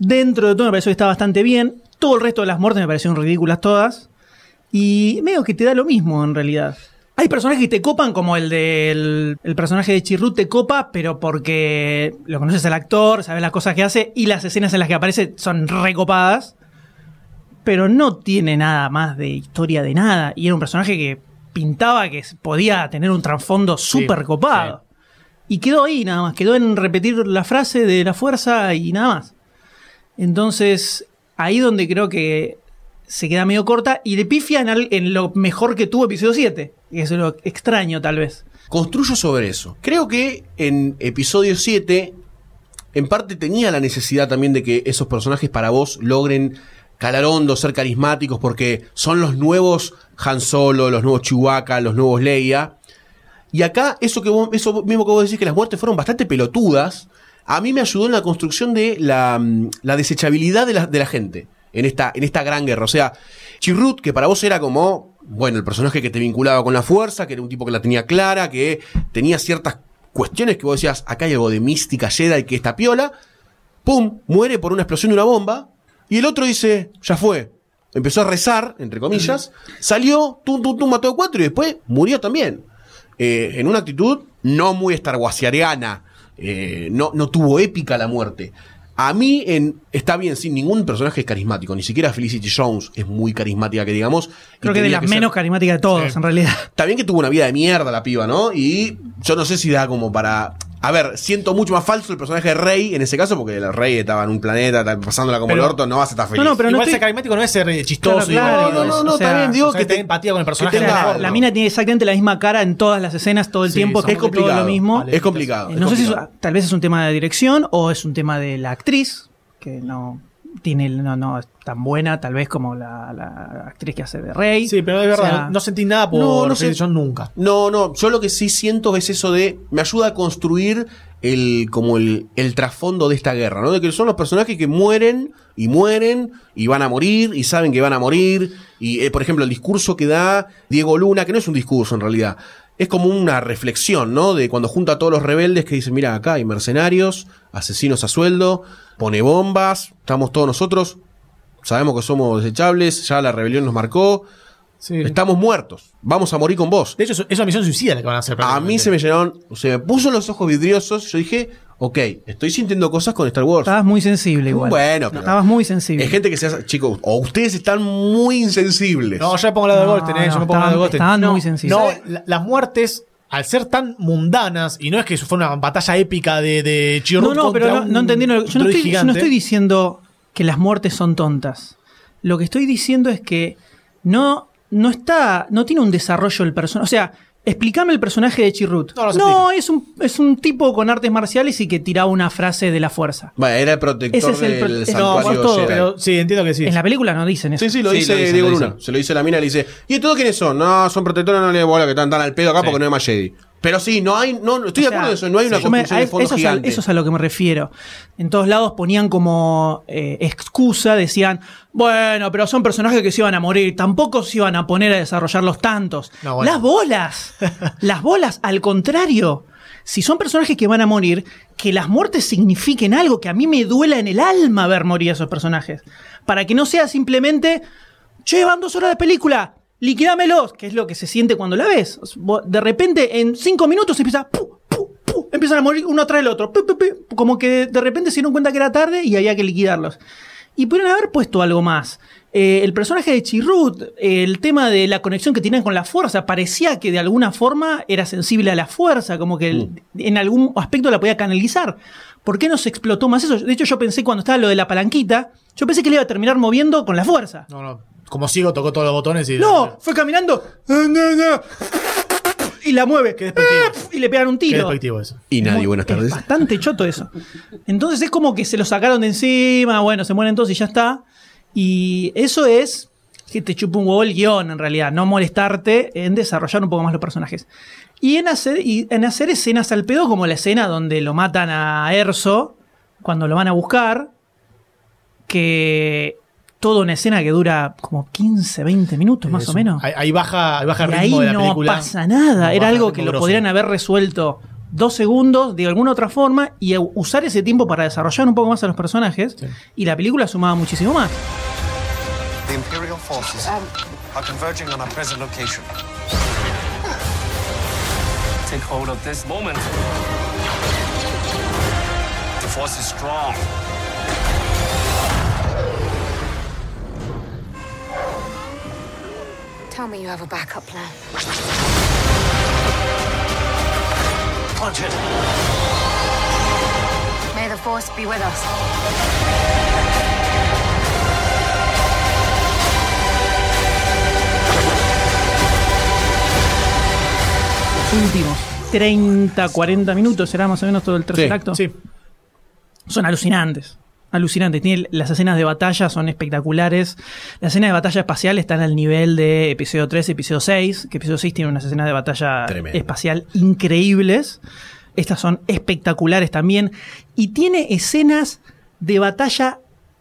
dentro de todo me pareció que está bastante bien. Todo el resto de las muertes me parecieron ridículas todas. Y medio que te da lo mismo en realidad. Hay personajes que te copan, como el del el personaje de Chirrut te copa, pero porque lo conoces al actor, sabes las cosas que hace y las escenas en las que aparece son recopadas. Pero no tiene nada más de historia de nada. Y era un personaje que pintaba que podía tener un trasfondo súper copado. Y quedó ahí nada más, quedó en repetir la frase de la fuerza y nada más. Entonces, ahí donde creo que se queda medio corta y le pifia en, lo mejor que tuvo episodio 7. Que es lo extraño, tal vez. Construyo sobre eso. Creo que en episodio 7, en parte tenía la necesidad también de que esos personajes para vos logren calar hondo, ser carismáticos, porque son los nuevos Han Solo, los nuevos Chewbacca, los nuevos Leia. Y acá, eso, que vos- eso mismo que vos decís, que las muertes fueron bastante pelotudas, a mí me ayudó en la construcción de la, mm, la desechabilidad de la, de la gente. En esta, en esta gran guerra. O sea, Chirrut, que para vos era como, bueno, el personaje que te vinculaba con la fuerza, que era un tipo que la tenía clara, que tenía ciertas cuestiones que vos decías, acá hay algo de mística Jedi que está piola, pum, muere por una explosión de una bomba, y el otro dice, ya fue. Empezó a rezar, entre comillas, salió, tum, tum, tum, mató a cuatro y después murió también. Eh, en una actitud no muy Star Warsiana, eh, no, no tuvo épica la muerte. A mí en, está bien, sin ningún personaje es carismático, ni siquiera Felicity Jones es muy carismática que digamos. Creo que de las ser- menos carismáticas de todos, en realidad. Está bien que tuvo una vida de mierda la piba, ¿no? Y yo no sé si da como para. A ver, siento mucho más falso el personaje de Rey en ese caso, porque el Rey estaba en un planeta, pasándola como Pero- el orto, no vas a estar feliz. No, no, pero no Igual estoy- ser carismático no es ser eh, chistoso. Claro, y claro, no, no, es- no, digo o sea, que tener te- empatía con el personaje. que tenga la, mina tiene exactamente la misma cara en todas las escenas todo el Sí, tiempo, es complicado. lo mismo. Vale. Es complicado. es no sé si eso- tal vez es un tema de dirección o es un tema de la actriz, que no tiene no, no es tan buena tal vez como la, la actriz que hace de Rey. Sí, pero es verdad, O sea, no sentí nada por No, no sé. Jones nunca. No, no, yo lo que sí siento es eso de. Me ayuda a construir el, como el, el trasfondo de esta guerra, ¿no? De que son los personajes que mueren y mueren y van a morir y saben que van a morir. Y, eh, por ejemplo, el discurso que da Diego Luna, que no es un discurso en realidad, es como una reflexión, ¿no? De cuando junta a todos los rebeldes que dicen, mira, acá hay mercenarios, asesinos a sueldo, pone bombas, estamos todos nosotros, sabemos que somos desechables, ya la rebelión nos marcó, Sí. estamos muertos, vamos a morir con vos. De hecho, es es una misión suicida la que van a hacer. A mí se me llenaron, se me puso los ojos vidriosos. Yo dije, ok, estoy sintiendo cosas con Star Wars. Estabas muy sensible igual. Bueno, pero- Estabas muy sensible. Es gente que se hace, chicos, o ustedes están muy insensibles. No, yo me pongo la de No, Goldstein, eh, yo no, me pongo la de Goldstein. estaban no, muy sensibles. No, la- las muertes, al ser tan mundanas, y no es que fue una batalla épica de, de Chirrut No, no, pero no, no entendieron. Yo no estoy, yo no estoy diciendo que las muertes son tontas. Lo que estoy diciendo es que no, no está, no tiene un desarrollo el personaje. O sea, explícame el personaje de Chirrut. No, no se No, es un, es un tipo con artes marciales y que tiraba una frase de la fuerza. Bueno, era el protector Ese es el pro- del es- No, todo, Jedi. pero sí, entiendo que sí. En la película no dicen eso. Sí, sí, lo Sí, dice lo dicen, Diego lo Luna. Se lo dice la mina, le dice, ¿y estos quiénes son? No, son protectores, no le bola que están tan al pedo acá Sí. porque no hay más Jedi. Pero sí, no hay, no, estoy de O acuerdo en eso, no hay una me- construcción a- de fondo eso, es a, eso es a lo que me refiero. En todos lados ponían como eh, excusa, decían, bueno, pero son personajes que se iban a morir, tampoco se iban a poner a desarrollarlos tantos. No, bueno. Las bolas, las bolas, al contrario. Si son personajes que van a morir, que las muertes signifiquen algo, que a mí me duela en el alma ver morir a esos personajes. Para que no sea simplemente, che, van dos horas de película, liquidámelos, que es lo que se siente cuando la ves. De repente, en cinco minutos empieza, pu, pu, pu, empiezan a morir uno tras el otro. como que de repente se dieron cuenta que era tarde y había que liquidarlos. Y pudieron haber puesto algo más. Eh, el personaje de Chirrut, eh, el tema de la conexión que tenían con la fuerza, parecía que de alguna forma era sensible a la fuerza, como que el- en algún aspecto la podía canalizar. ¿Por qué no se explotó más eso? De hecho, yo pensé cuando estaba lo de la palanquita, yo pensé que le iba a terminar moviendo con la fuerza. No, no. Como ciego tocó todos los botones y. No, fue caminando y la mueve. Qué despectivo. Y le pegan un Qué tiro. despectivo eso. Y nadie, Muy- buenas es tardes. bastante choto eso. Entonces es como que se lo sacaron de encima, bueno, se mueren todos y ya está. Y eso es que te chupa un huevo el guion, en realidad, no molestarte en desarrollar un poco más los personajes. Y en hacer, y en hacer escenas al pedo, como la escena donde lo matan a Erso, cuando lo van a buscar, que toda una escena que dura como 15, 20 minutos más Es o un- menos. Ahí, baja, ahí baja el Y ahí ritmo de la no película. pasa nada. No, Era algo que ritmo lo grosso. podrían haber resuelto dos segundos de alguna otra forma y usar ese tiempo para desarrollar un poco más a los personajes. Y la película sumaba muchísimo más. The Imperial forces are converging on our present location. Take hold of this moment. The force is strong. Tell me you have a backup plan. Punch it. May the Force be with us. Últimos 30, 40 minutos, será más o menos todo el tercer Sí, acto. Sí. Son alucinantes. Alucinantes. Tiene, las escenas de batalla son espectaculares. Las escenas de batalla espacial están al nivel de episodio 3, episodio 6. Que episodio 6 tiene unas escenas de batalla Tremendo. espacial increíbles. Estas son espectaculares también. Y tiene escenas de batalla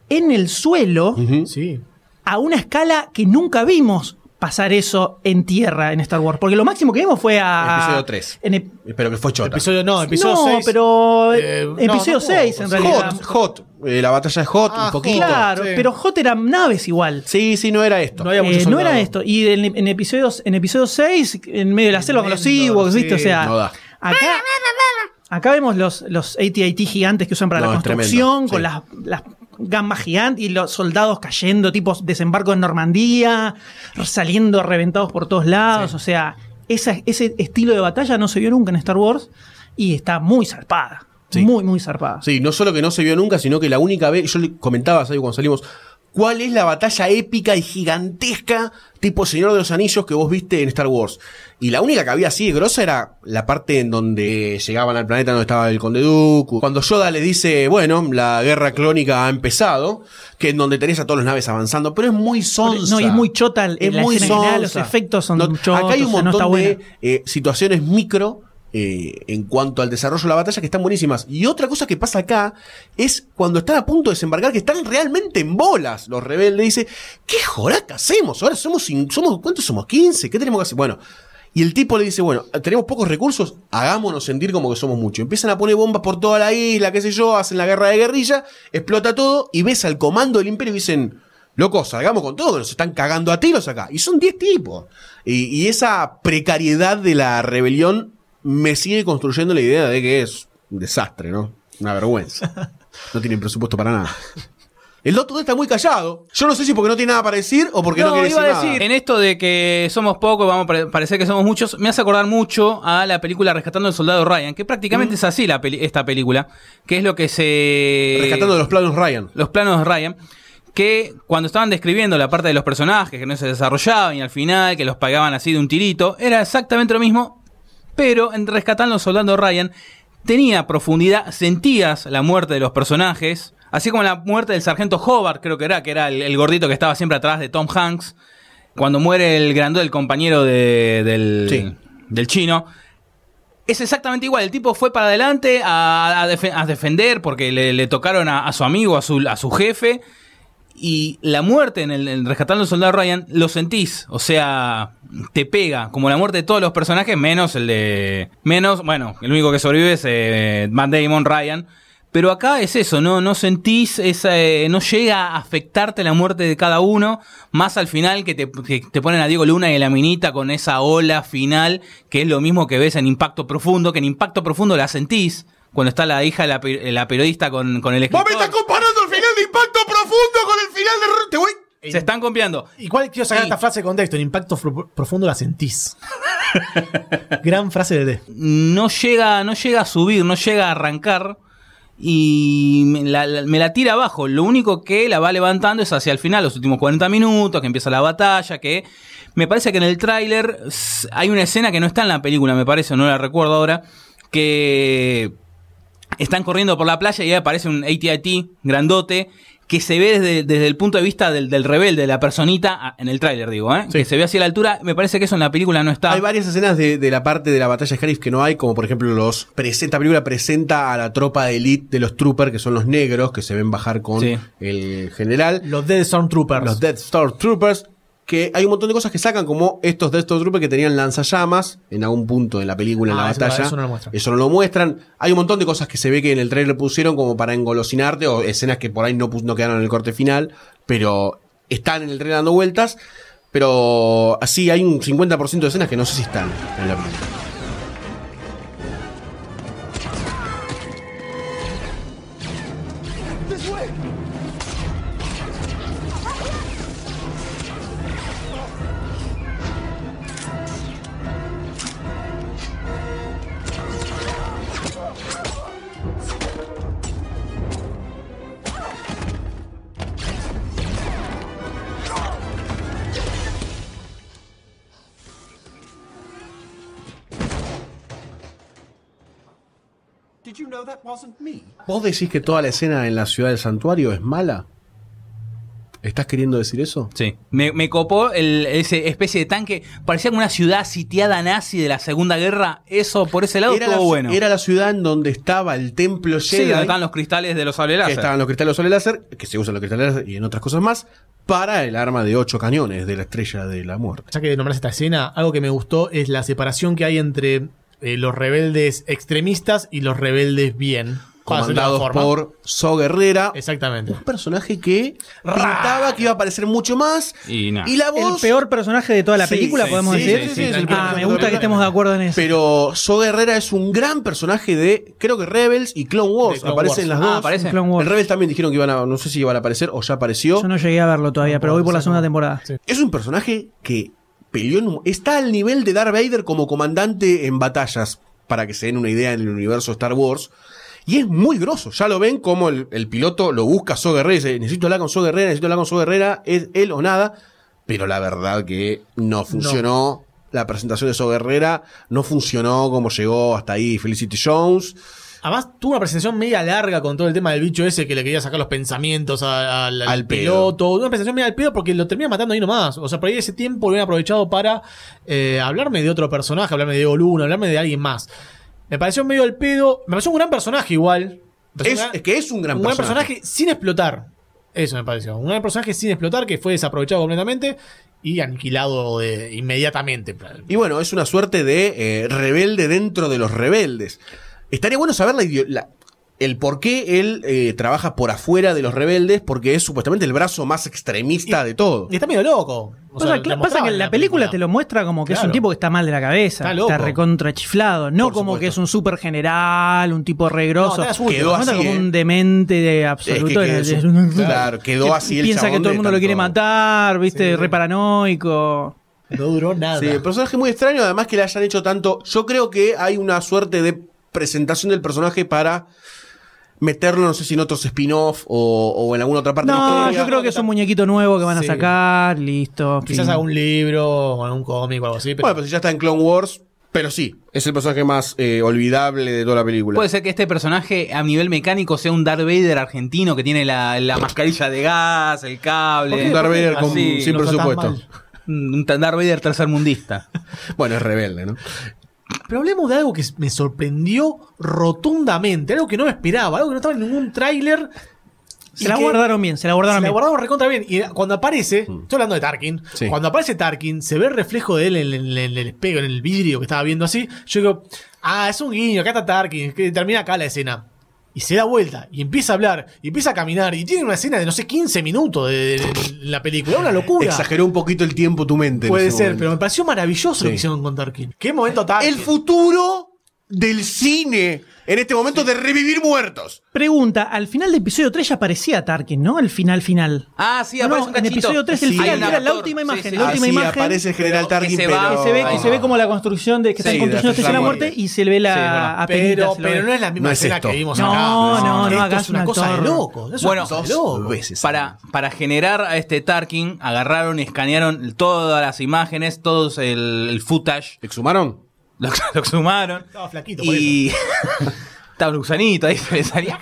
en el suelo Sí. a una escala que nunca vimos pasar eso en tierra en Star Wars. Porque lo máximo que vimos fue a. Episodio 3. en ep- Pero que fue chota. Episodio no, episodio no, 6. pero. Eh, no, episodio no, 6 en realidad. Hot, Hot. Eh, la batalla de Hot, Ah, un poquito. Claro, Sí. pero Hot eran naves igual. Sí, sí, no era esto. No había mucho Eh, no era esto. Y en, en episodios, en episodio 6, en medio de la selva con los Ewoks, ¿viste? O sí. sea, No da. acá, acá vemos los, los AT-AT gigantes que usan para No, la construcción, tremendo, con sí. las, las gambas gigantes y los soldados cayendo, tipo desembarco en Normandía, saliendo reventados por todos lados. O sea, esa- ese estilo de batalla no se vio nunca en Star Wars y está muy zarpada. Sí. Muy, muy zarpada. Sí, no solo que no se vio nunca, sino que la única vez, yo le comentaba, ¿sabes? Cuando salimos, ¿cuál es la batalla épica y gigantesca tipo Señor de los Anillos que vos viste en Star Wars? Y la única que había así de grosa era la parte en donde llegaban al planeta donde estaba el Conde Dooku. Cuando Yoda le dice, bueno, la guerra clónica ha empezado, que en donde tenés a todas las naves avanzando, pero es muy sonsa. No, y es muy chota Es la muy escena general, los efectos son No, chotos, Acá hay un o sea, no montón de eh, situaciones micro eh, en cuanto al desarrollo de la batalla que están buenísimas. Y otra cosa que pasa acá es cuando están a punto de desembarcar, que están realmente en bolas. Los rebeldes dice, ¿qué joraca hacemos? Ahora somos, somos ¿cuántos somos? 15, ¿qué tenemos que hacer? Bueno. Y el tipo le dice, bueno, tenemos pocos recursos, hagámonos sentir como que somos muchos. Empiezan a poner bombas por toda la isla, qué sé yo, hacen la guerra de guerrilla, explota todo y ves al comando del imperio y dicen, locos, salgamos con todo, que nos están cagando a tiros acá. Y son 10 tipos. Y esa precariedad de la rebelión me sigue construyendo la idea de que es un desastre, ¿no? Una vergüenza. No tienen presupuesto para nada. El Doctor D está muy callado. Yo no sé si porque no tiene nada para decir o porque no, No, quiere iba decir a decir, nada. en esto de que somos pocos, vamos a pare- parecer que somos muchos, me hace acordar mucho a la película Rescatando al Soldado Ryan, que prácticamente es así la peli- esta película, que es lo que se... Rescatando los planos Ryan. Los planos Ryan, que cuando estaban describiendo la parte de los personajes que no se desarrollaban y al final que los pagaban así de un tirito, era exactamente lo mismo, pero en Rescatando al Soldado Ryan tenía profundidad, sentías la muerte de los personajes, así como la muerte del sargento Hobart, creo que era, que era el, el gordito que estaba siempre atrás de Tom Hanks, cuando muere el grandote, el compañero de- del, Sí. del chino. Es exactamente igual, el tipo fue para adelante a, a defe- a defender porque le, le tocaron a, a su amigo, a su, a su jefe, y la muerte en el, en Rescatando al Soldado Ryan lo sentís, o sea, te pega, como la muerte de todos los personajes, menos el de... Menos, bueno, el único que sobrevive es eh, Matt Damon, Ryan. Pero acá es eso, no, no sentís esa, eh, no llega a afectarte la muerte de cada uno, más al final que te, que te ponen a Diego Luna y a la minita con esa ola final, que es lo mismo que ves en Impacto Profundo, que en Impacto Profundo la sentís, cuando está la hija de la, la periodista con, con el ¡Vos escritor. me estás comparando Impacto Profundo con el final de... Te voy... Se están copiando. Igual quiero sacar esta frase de contexto. En impacto Pro- profundo la sentís. Gran frase de D. no llega, no llega a subir, no llega a arrancar y me la, la- me la tira abajo. Lo único que la va levantando es hacia el final, los últimos 40 minutos, que empieza la batalla, que me parece que en el tráiler s- hay una escena que no está en la película, me parece, no la recuerdo ahora, que están corriendo por la playa y ahí aparece un AT-AT grandote que se ve desde, desde el punto de vista del, del rebelde, de la personita, ah, en el tráiler digo, ¿eh? que se ve hacia la altura, me parece que eso en la película no está. Hay varias escenas de, de la parte de la batalla de Scarif que no hay, como por ejemplo los presenta, la película presenta a la tropa de elite de los troopers, que son los negros, que se ven bajar con Sí. el general. Los Dead Stormtroopers. Los Death Star Troopers, que hay un montón de cosas que sacan, como estos Death Star Troopers que tenían lanzallamas en algún punto de la película, en Ah, la eso no- batalla. eso no lo muestran. Eso no lo muestran. Hay un montón de cosas que se ve que en el trailer pusieron como para engolosinarte, o escenas que por ahí no, no quedaron en el corte final, pero están en el trailer dando vueltas. Pero así hay un 50% de escenas que no sé si están en la película. ¿Vos decís que toda la escena en la ciudad del santuario es mala? ¿Estás queriendo decir eso? Sí. Me, me copó el, ese especie de tanque. Parecía como una ciudad sitiada nazi de la Segunda Guerra. Eso, por ese lado, Era estuvo la, bueno. era la ciudad en donde estaba el templo sí, Jedi. donde estaban los cristales de los sables que láser. estaban los cristales sobre láser, que se usan los cristales láser y en otras cosas más, para el arma de ocho cañones de la estrella de la muerte. Ya que nombras esta escena, algo que me gustó es la separación que hay entre eh, los rebeldes extremistas y los rebeldes bien. Comandados por So Guerrera. Exactamente. Un personaje que pintaba que iba a aparecer mucho más. Y no. Y la voz. El peor personaje de toda la Sí, película, sí, podemos sí, decir. sí, sí, sí, ah, sí, me gusta que estemos de acuerdo en eso. Pero So Guerrera es un gran personaje de, creo que Rebels y Clone Wars. Clone Aparecen Wars. las Ah, dos. aparece. Clone Wars. El Rebels también dijeron que iban a, no sé si iban a aparecer o ya apareció. Yo no llegué a verlo todavía, pero voy por la segunda temporada. Es un personaje que peleó en un- está al nivel de Darth Vader como comandante en batallas, para que se den una idea en el universo Star Wars. Y es muy grosso. Ya lo ven como el, el piloto lo busca a So Guerrera y dice, necesito hablar con So Guerrera, necesito hablar con So Guerrera, es él o nada. Pero la verdad que no funcionó. La presentación de So Guerrera no funcionó como llegó hasta ahí Felicity Jones. Además, tuvo una presentación media larga con todo el tema del bicho ese que le quería sacar los pensamientos a- al, al piloto. Una presentación media al pedo porque lo termina matando ahí nomás. O sea, por ahí ese tiempo lo habían aprovechado para eh, hablarme de otro personaje, hablarme de Diego Luna, hablarme de alguien más. Me pareció medio al pedo. Me pareció un gran personaje igual. Me pareció Es, un gran- es que es un gran un gran personaje. personaje sin explotar. Eso me pareció. Un gran personaje sin explotar que fue desaprovechado completamente y aniquilado de- inmediatamente. Y bueno, es una suerte de eh, rebelde dentro de los rebeldes. Estaría bueno saber la, la- el por qué él eh, trabaja por afuera de los rebeldes, porque es supuestamente el brazo más extremista de todo. Y está medio loco. O Pasa, sea, pasa que en la película te lo muestra como que es un tipo que está mal de la cabeza, Está está, loco. recontra chiflado, no Por como supuesto. que es un super general, un tipo regroso. No, Quedó Lo muestra así, como ¿eh? un demente de absoluto. Es que Es- quedó es- su- claro, quedó que así el Piensa que todo el mundo lo quiere matar, viste, re paranoico. No duró nada. Sí, el personaje muy extraño, además que le hayan hecho tanto. Yo creo que hay una suerte de presentación del personaje para meterlo, no sé si en otros spin-off o, o en alguna otra parte de la No, historia. yo creo que es un muñequito nuevo que van a Sí. sacar, listo. Quizás fin. algún libro o algún cómic o algo así. Pero Bueno, pues ya está en Clone Wars, pero sí, es el personaje más eh, olvidable de toda la película. Puede ser que este personaje a nivel mecánico sea un Darth Vader argentino que tiene la, la mascarilla de gas, el cable. Un Darth Vader con- Así, sin presupuesto. mal. Un Darth Vader tercermundista. Bueno, es rebelde, ¿no? Pero hablemos de algo que me sorprendió rotundamente, algo que no me esperaba, algo que no estaba en ningún tráiler. Se la guardaron bien, se la guardaron Se la bien. guardaron recontra bien. Y cuando aparece, estoy hablando de Tarkin, Sí. cuando aparece Tarkin, se ve el reflejo de él en, el- en el espejo, en el vidrio que estaba viendo así. Yo digo, ah, es un guiño, acá está Tarkin, que termina acá la escena. Y se da vuelta, y empieza a hablar, y empieza a caminar, y tiene una escena de no sé, 15 minutos de, de- de la película. Una locura. Exageró un poquito el tiempo tu mente. en Puede ser, momento. pero me pareció maravilloso lo que hicieron con Tarkin. Qué momento Tarkin. El futuro del cine en este momento de revivir muertos. Pregunta, al final de episodio 3 ya aparecía Tarkin, ¿no? Al final, final. Ah, sí, No, aparece no, un en cachito. episodio 3 el Sí, final era la última imagen, sí, la última imagen. aparece el general Pero Tarkin, que se pero... va, que se ve, que se ve no. como la construcción de que está Sí, en construcción de de la la muerte. y se le ve la Sí, bueno. Pero, no es la misma No es escena esto. que vimos No, acá. no, no Esto hagas es una un cosa de loco. Es una Bueno. Para, para generar a este Tarkin, agarraron, escanearon todas las imágenes, todos el, el footage, ¿Exhumaron? Lo, lo exhumaron. Estaba flaquito por Y. Estaba un gusanito ahí, se le salía.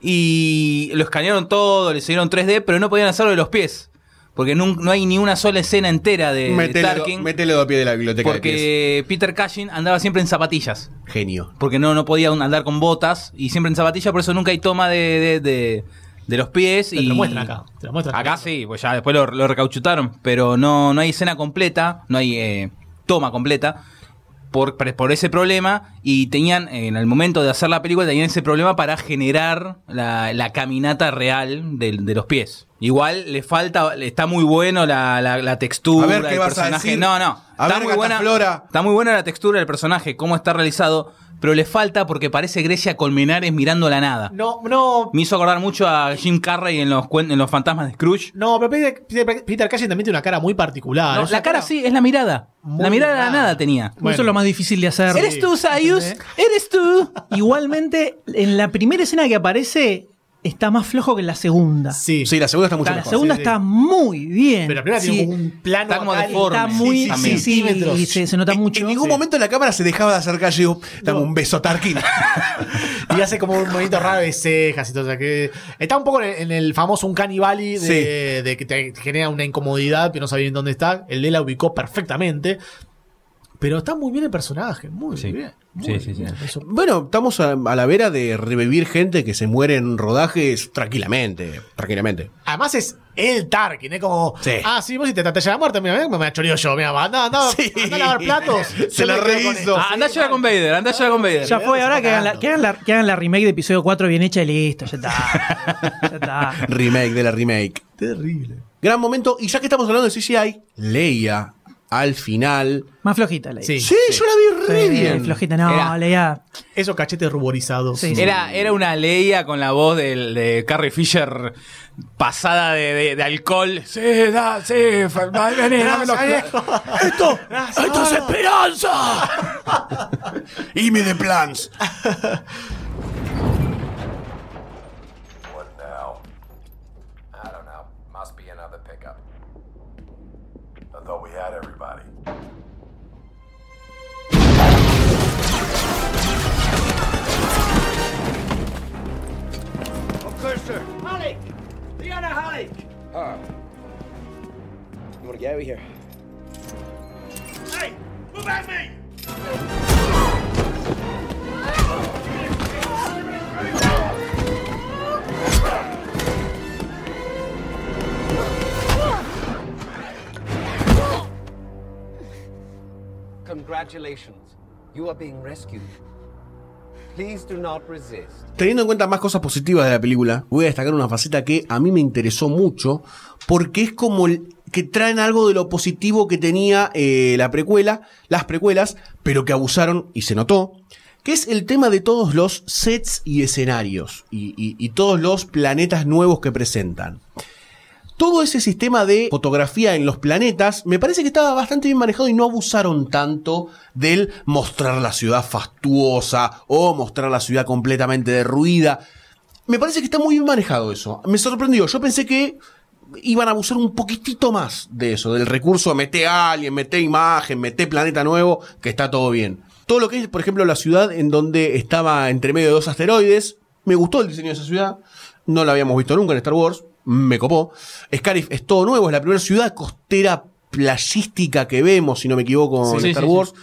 Y lo escanearon todo, le hicieron 3D, pero no podían hacerlo de los pies. Porque no, no hay ni una sola escena entera de, de Métele, Tarkin. métele dos pies de la biblioteca de pies. Porque Peter Cushing andaba siempre en zapatillas. Genio. Porque no, no podía andar con botas y siempre en zapatillas, por eso nunca hay toma de, de, de- de los pies. Te y lo muestran acá. Te lo muestran Acá sí, pues ya después lo, lo recauchutaron, pero no, no hay escena completa, no hay eh, toma completa por, por ese problema y tenían, en el momento de hacer la película, tenían ese problema para generar la, la caminata real de, de los pies. Igual le falta, está muy bueno la, la, la textura A ver, ¿qué del vas a personaje. decir? No, no. A está ver, muy buena. Está muy buena la textura del personaje, cómo está realizado, pero le falta porque parece Grecia Colmenares mirando la nada. No, no. Me hizo acordar mucho a Jim Carrey en los, en los fantasmas de Scrooge. No, pero Peter, Peter, Peter Cushing también tiene una cara muy particular. No, la cara sí, es la mirada. Muy La mirada de la nada tenía. Bueno. Eso es lo más difícil de hacer. ¿Eres tú, Sayus? ¿Eres tú? Igualmente, en la primera escena que aparece, está más flojo que la segunda. Sí. Sí, la segunda está mucho la mejor. segunda sí, sí. está muy bien. Pero la primera Sí, tiene como un plano. Está como deforme. Está muy. Sí, Sí, sí, sí, centímetros. y se, se nota En- mucho. En ningún Sí. momento la cámara se dejaba de acercar. Yo digo, dame un beso, Tarkin. Y hace como un movimiento raro de cejas y todo. O sea que está un poco en el, en el famoso Uncanny Valley de, Sí. de que te genera una incomodidad que no sabía en dónde está. El de la ubicó perfectamente. Pero está muy bien el personaje. Muy Sí. bien. Sí, sí, sí. Bueno, estamos a, a la vera de revivir gente que se muere en rodajes tranquilamente. Tranquilamente. Además es el Tarkin, es como. Sí. Ah, sí, vos si te tratas la muerte, mira, me, me ha choreado yo, mira, anda, anda, Sí. anda a lavar platos. Se quedo con rehizo. Ah, andá a llorar con Vader, andá a llorar con Vader. Ya fue, se ahora está que hagan, la, cagando. que, hagan la, que hagan la remake de episodio 4 bien hecha y listo, ya está. ya está. Remake de la remake. Terrible. Gran momento. Y ya que estamos hablando de CGI, Leia, al final. Más flojita la Sí. Sí, yo la vi re Sí, bien. flojita, no, Era- leía. Esos cachetes ruborizados. Sí, sí. Era, era una Leia con la voz del- de Carrie Fisher pasada de, de- de alcohol. Sí, da, sí, vení, dame los- ¡Esto! ¡Esto es esperanza! y me de plans. Halleck! Liana Halleck! You ah. wanna get out of here? Hey! Move at me! Congratulations. You are being rescued. Teniendo en cuenta más cosas positivas de la película, voy a destacar una faceta que a mí me interesó mucho, porque es como que traen algo de lo positivo que tenía eh, la precuela, las precuelas, pero que abusaron y se notó, que es el tema de todos los sets y escenarios, y todos los planetas nuevos que presentan. Todo ese sistema de fotografía en los planetas me parece que estaba bastante bien manejado y no abusaron tanto del mostrar la ciudad fastuosa o mostrar la ciudad completamente derruida. Me parece que está muy bien manejado eso. Me sorprendió. Yo pensé que iban a abusar un poquitito más de eso, del recurso mete alien, mete imagen, mete planeta nuevo, que está todo bien. Todo lo que es, por ejemplo, la ciudad en donde estaba entre medio de dos asteroides, me gustó el diseño de esa ciudad, no la habíamos visto nunca en Star Wars, me copó. Scarif es todo nuevo, es la primera ciudad costera playística que vemos, si no me equivoco, Sí, en sí, Star sí, Wars.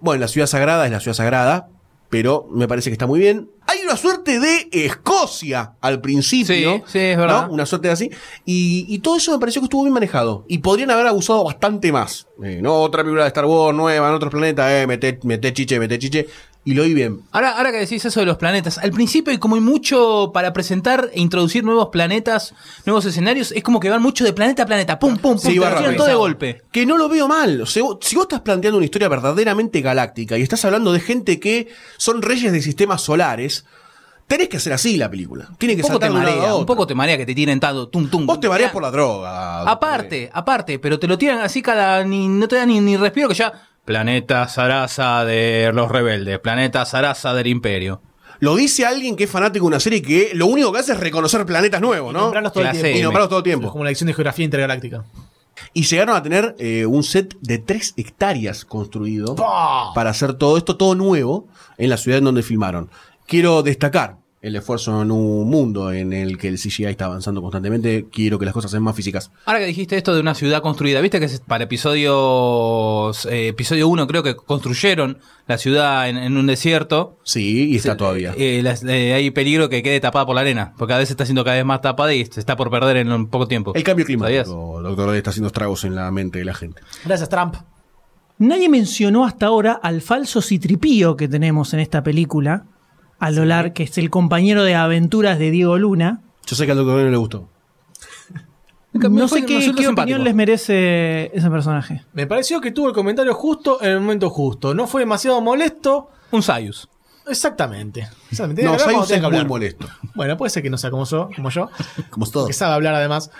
Bueno, la ciudad sagrada es la ciudad sagrada, pero me parece que está muy bien. Hay una suerte de Escocia al principio. Sí, sí, es verdad. ¿no? Una suerte de así. Y, y todo eso me pareció que estuvo bien manejado. Y podrían haber abusado bastante más. Eh, no, otra película de Star Wars nueva, en otros planetas, eh, mete, mete chiche, mete chiche. Y lo vi bien. Ahora, ahora que decís eso de los planetas, al principio hay como hay mucho para presentar e introducir nuevos planetas, nuevos escenarios, es como que van mucho de planeta a planeta, pum, pum, pum, Sí, te todo de golpe. Que no lo veo mal. O sea, si vos estás planteando una historia verdaderamente galáctica y estás hablando de gente que son reyes de sistemas solares, tenés que hacer así la película. Tiene que Un poco te marea, un poco te marea que te tiren tanto, tum, tum. Vos te mareás Ya. por la droga. Aparte, aparte, pero te lo tiran así cada. Ni, no te da ni, ni respiro que ya. Planeta Sarasa de los rebeldes, Planeta Sarasa del Imperio. Lo dice alguien que es fanático de una serie que lo único que hace es reconocer planetas nuevos, ¿no? nombrarlos todo el Clase tiempo. Y nombrarlos todo el Es tiempo. como la edición de geografía intergaláctica. Y llegaron a tener eh, un set de 3 hectáreas construido para hacer todo esto, todo nuevo, en la ciudad en donde filmaron. Quiero destacar el esfuerzo en un mundo en el que el CGI está avanzando constantemente. Quiero que las cosas sean más físicas. Ahora que dijiste esto de una ciudad construida, viste que para episodios. eh, episodio 1 creo que construyeron la ciudad en, en un desierto. Sí, y está todavía. Eh, las- eh, hay peligro que quede tapada por la arena, porque cada vez se está haciendo cada vez más tapada y se está por perder en un poco tiempo. El cambio ¿Sabías? climático, doctor, D, está haciendo estragos en la mente de la gente. Gracias, Trump. Nadie mencionó hasta ahora al falso citripío que tenemos en esta película, a Lolar, que es el compañero de aventuras de Diego Luna. Yo sé que al doctor no le gustó. No sé qué, qué simpático. opinión les merece ese personaje. Me pareció que tuvo el comentario justo en el momento justo. No fue demasiado molesto. Un Sayus. Exactamente. Exactamente. No, Tiene que hablar Sayus es que muy hablar. molesto. Bueno, puede ser que no sea como yo, como yo Como todos. que sabe hablar además.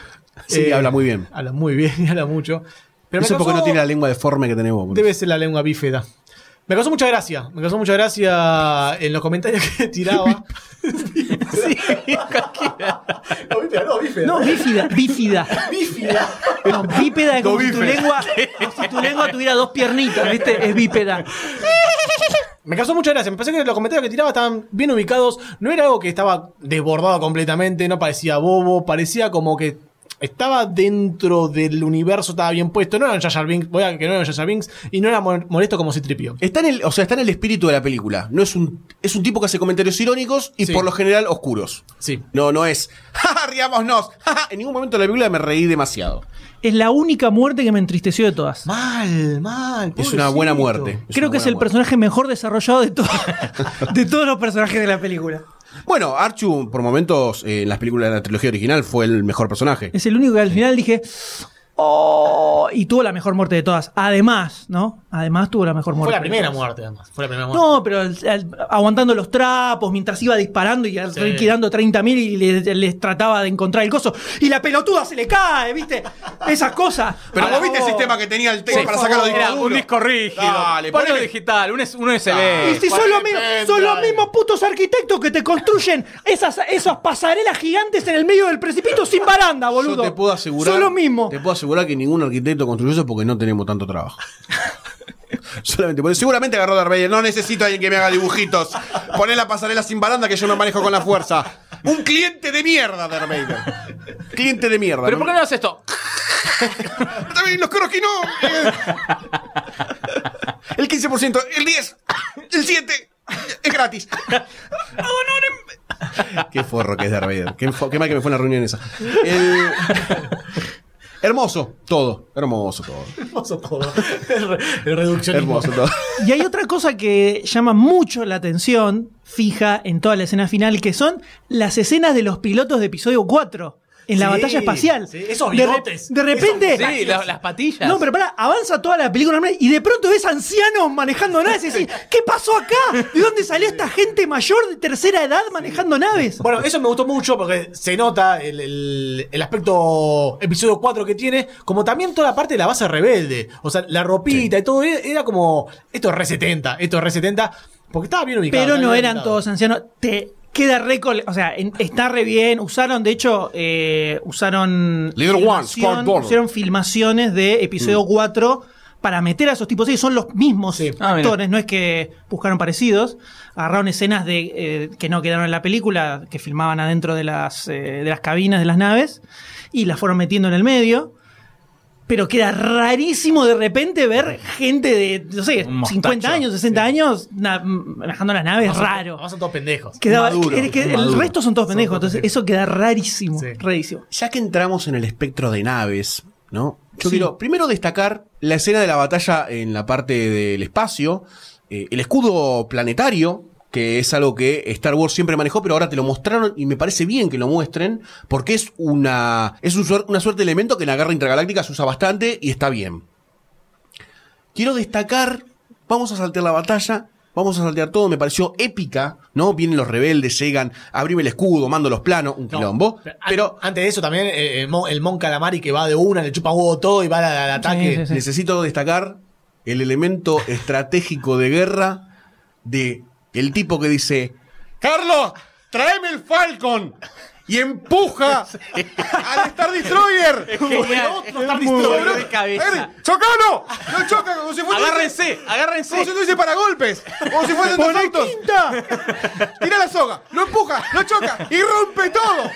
Sí, habla muy bien. Habla muy bien y habla mucho. Pero Eso porque causó- no tiene la lengua deforme que tenemos. Debe ser la lengua bífeda. Me causó mucha gracia. Me causó mucha gracia en los comentarios que tiraba. No, bífida, no, bífida. No, bífida, bífida. Bífida. No, bípeda es como si tu lengua, como si tu lengua tuviera dos piernitas, ¿viste? Es bípeda. Me causó mucha gracia. Me parece que los comentarios que tiraba estaban bien ubicados. No era algo que estaba desbordado completamente. No parecía bobo. Parecía como que estaba dentro del universo. Estaba bien puesto. No eran Jar Binks. Voy a que no eran Jar Binks. Y no era mo- molesto como Citripio. Está en el, o sea, está en el espíritu de la película. No es un, es un tipo que hace comentarios irónicos y Sí. por lo general oscuros. Sí. No, no es, ¡ja, riámonos! ¡Ja, ja! En ningún momento de la película me reí demasiado. Es la única muerte que me entristeció de todas. Mal, mal. Es una buena pobrecito. muerte. Creo que es el muerte. personaje mejor desarrollado de, todo- de todos los personajes de la película. Bueno, Archu, por momentos, eh, en las películas de la trilogía original, fue el mejor personaje. Es el único que al final dije. Oh, y tuvo la mejor muerte de todas. Además, ¿no? Además tuvo la mejor muerte. Fue la primera muerte, además. Fue la primera muerte. No, pero aguantando los trapos mientras iba disparando y al Sí. rey quedando 30.000 y le- les trataba de encontrar el coso. Y la pelotuda se le cae, ¿viste? Esas cosas. Pero vos viste el sistema que tenía el tema Por para sacarlo de un disco rígido. Dale, digital, un, un USB. Y si son los, mismos, son los mismos putos arquitectos que te construyen esas, esas pasarelas gigantes en el medio del precipicio sin baranda, boludo. Yo te puedo asegurar. Son los mismos. Te puedo asegurar que ningún arquitecto construyó eso porque no tenemos tanto trabajo. Solamente porque seguramente agarró Darth Vader. No necesito a alguien que me haga dibujitos. Poné la pasarela sin baranda que yo me manejo con la fuerza. Un cliente de mierda, Darth Vader. Cliente de mierda. Pero ¿por qué no haces esto? También los coros que no. El 15%, el 10, el 7. Es gratis. Qué forro que es Darth Vader. Qué, mal que me fue en la reunión esa. El- Hermoso, todo. Hermoso todo. Hermoso todo. El, re- el reduccionismo. Hermoso todo. Y hay otra cosa que llama mucho la atención, fija en toda la escena final, que son las escenas de los pilotos de episodio 4 en la Sí, batalla espacial. sí, esos de, bigotes. de repente. Sí, la- las patillas. No, pero pará, avanza toda la película normal y de pronto ves ancianos manejando naves y decís, ¿qué pasó acá? ¿De dónde salió esta gente mayor de tercera edad manejando naves? Bueno, eso me gustó mucho porque se nota el, el- el aspecto episodio 4 que tiene, como también toda la parte de la base rebelde. O sea, la ropita y todo era era como, esto es re 70, esto es re 70, porque estaba bien ubicado. Pero estaba no bien eran ubicado. todos ancianos. Te queda récord, o sea, en- está re bien. Usaron, de hecho, eh, usaron. Leader One, filmación- Scott Donald. Hicieron filmaciones de episodio 4 para meter a esos tipos. Sí, son los mismos Ah, actores, no es que buscaron parecidos. Agarraron escenas de eh, que no quedaron en la película, que filmaban adentro de las, eh, de las cabinas de las naves, y las fueron metiendo en el medio. Pero queda rarísimo de repente ver gente de, no sé, mostacho, 50 años, 60 años, na- manejando las naves, raro. además son todos pendejos. Quedaba, Maduro, que- que el resto son todos pendejos, todos entonces pendejos. eso queda rarísimo, Sí. rarísimo. Ya que entramos en el espectro de naves, ¿no? Yo Sí. quiero primero destacar la escena de la batalla en la parte del espacio, eh, el escudo planetario, que es algo que Star Wars siempre manejó, pero ahora te lo mostraron y me parece bien que lo muestren, porque es una, es un una suerte de elemento que en la guerra intergaláctica se usa bastante y está bien. Quiero destacar, vamos a saltear la batalla, vamos a saltear todo, me pareció épica, ¿no? Vienen los rebeldes, llegan, abrime el escudo, mando los planos, un No, quilombo. pero, Pero antes de eso también eh, el, mon, el Mon Calamari que va de una, le chupa huevo todo y va al, al ataque. Sí, sí, sí. necesito destacar el elemento estratégico de guerra de el tipo que dice, Carlos, tráeme el Falcon. Y empuja al Star Destroyer. Otro Star Destroyer. de cabeza. ¡Eh, ¡Chocano! ¡No choca! Como si fuese Agárrense, agárrense. como si fuese para golpes. Como si fuesen dos autos. Tira la soga, lo empuja, lo choca y rompe todo.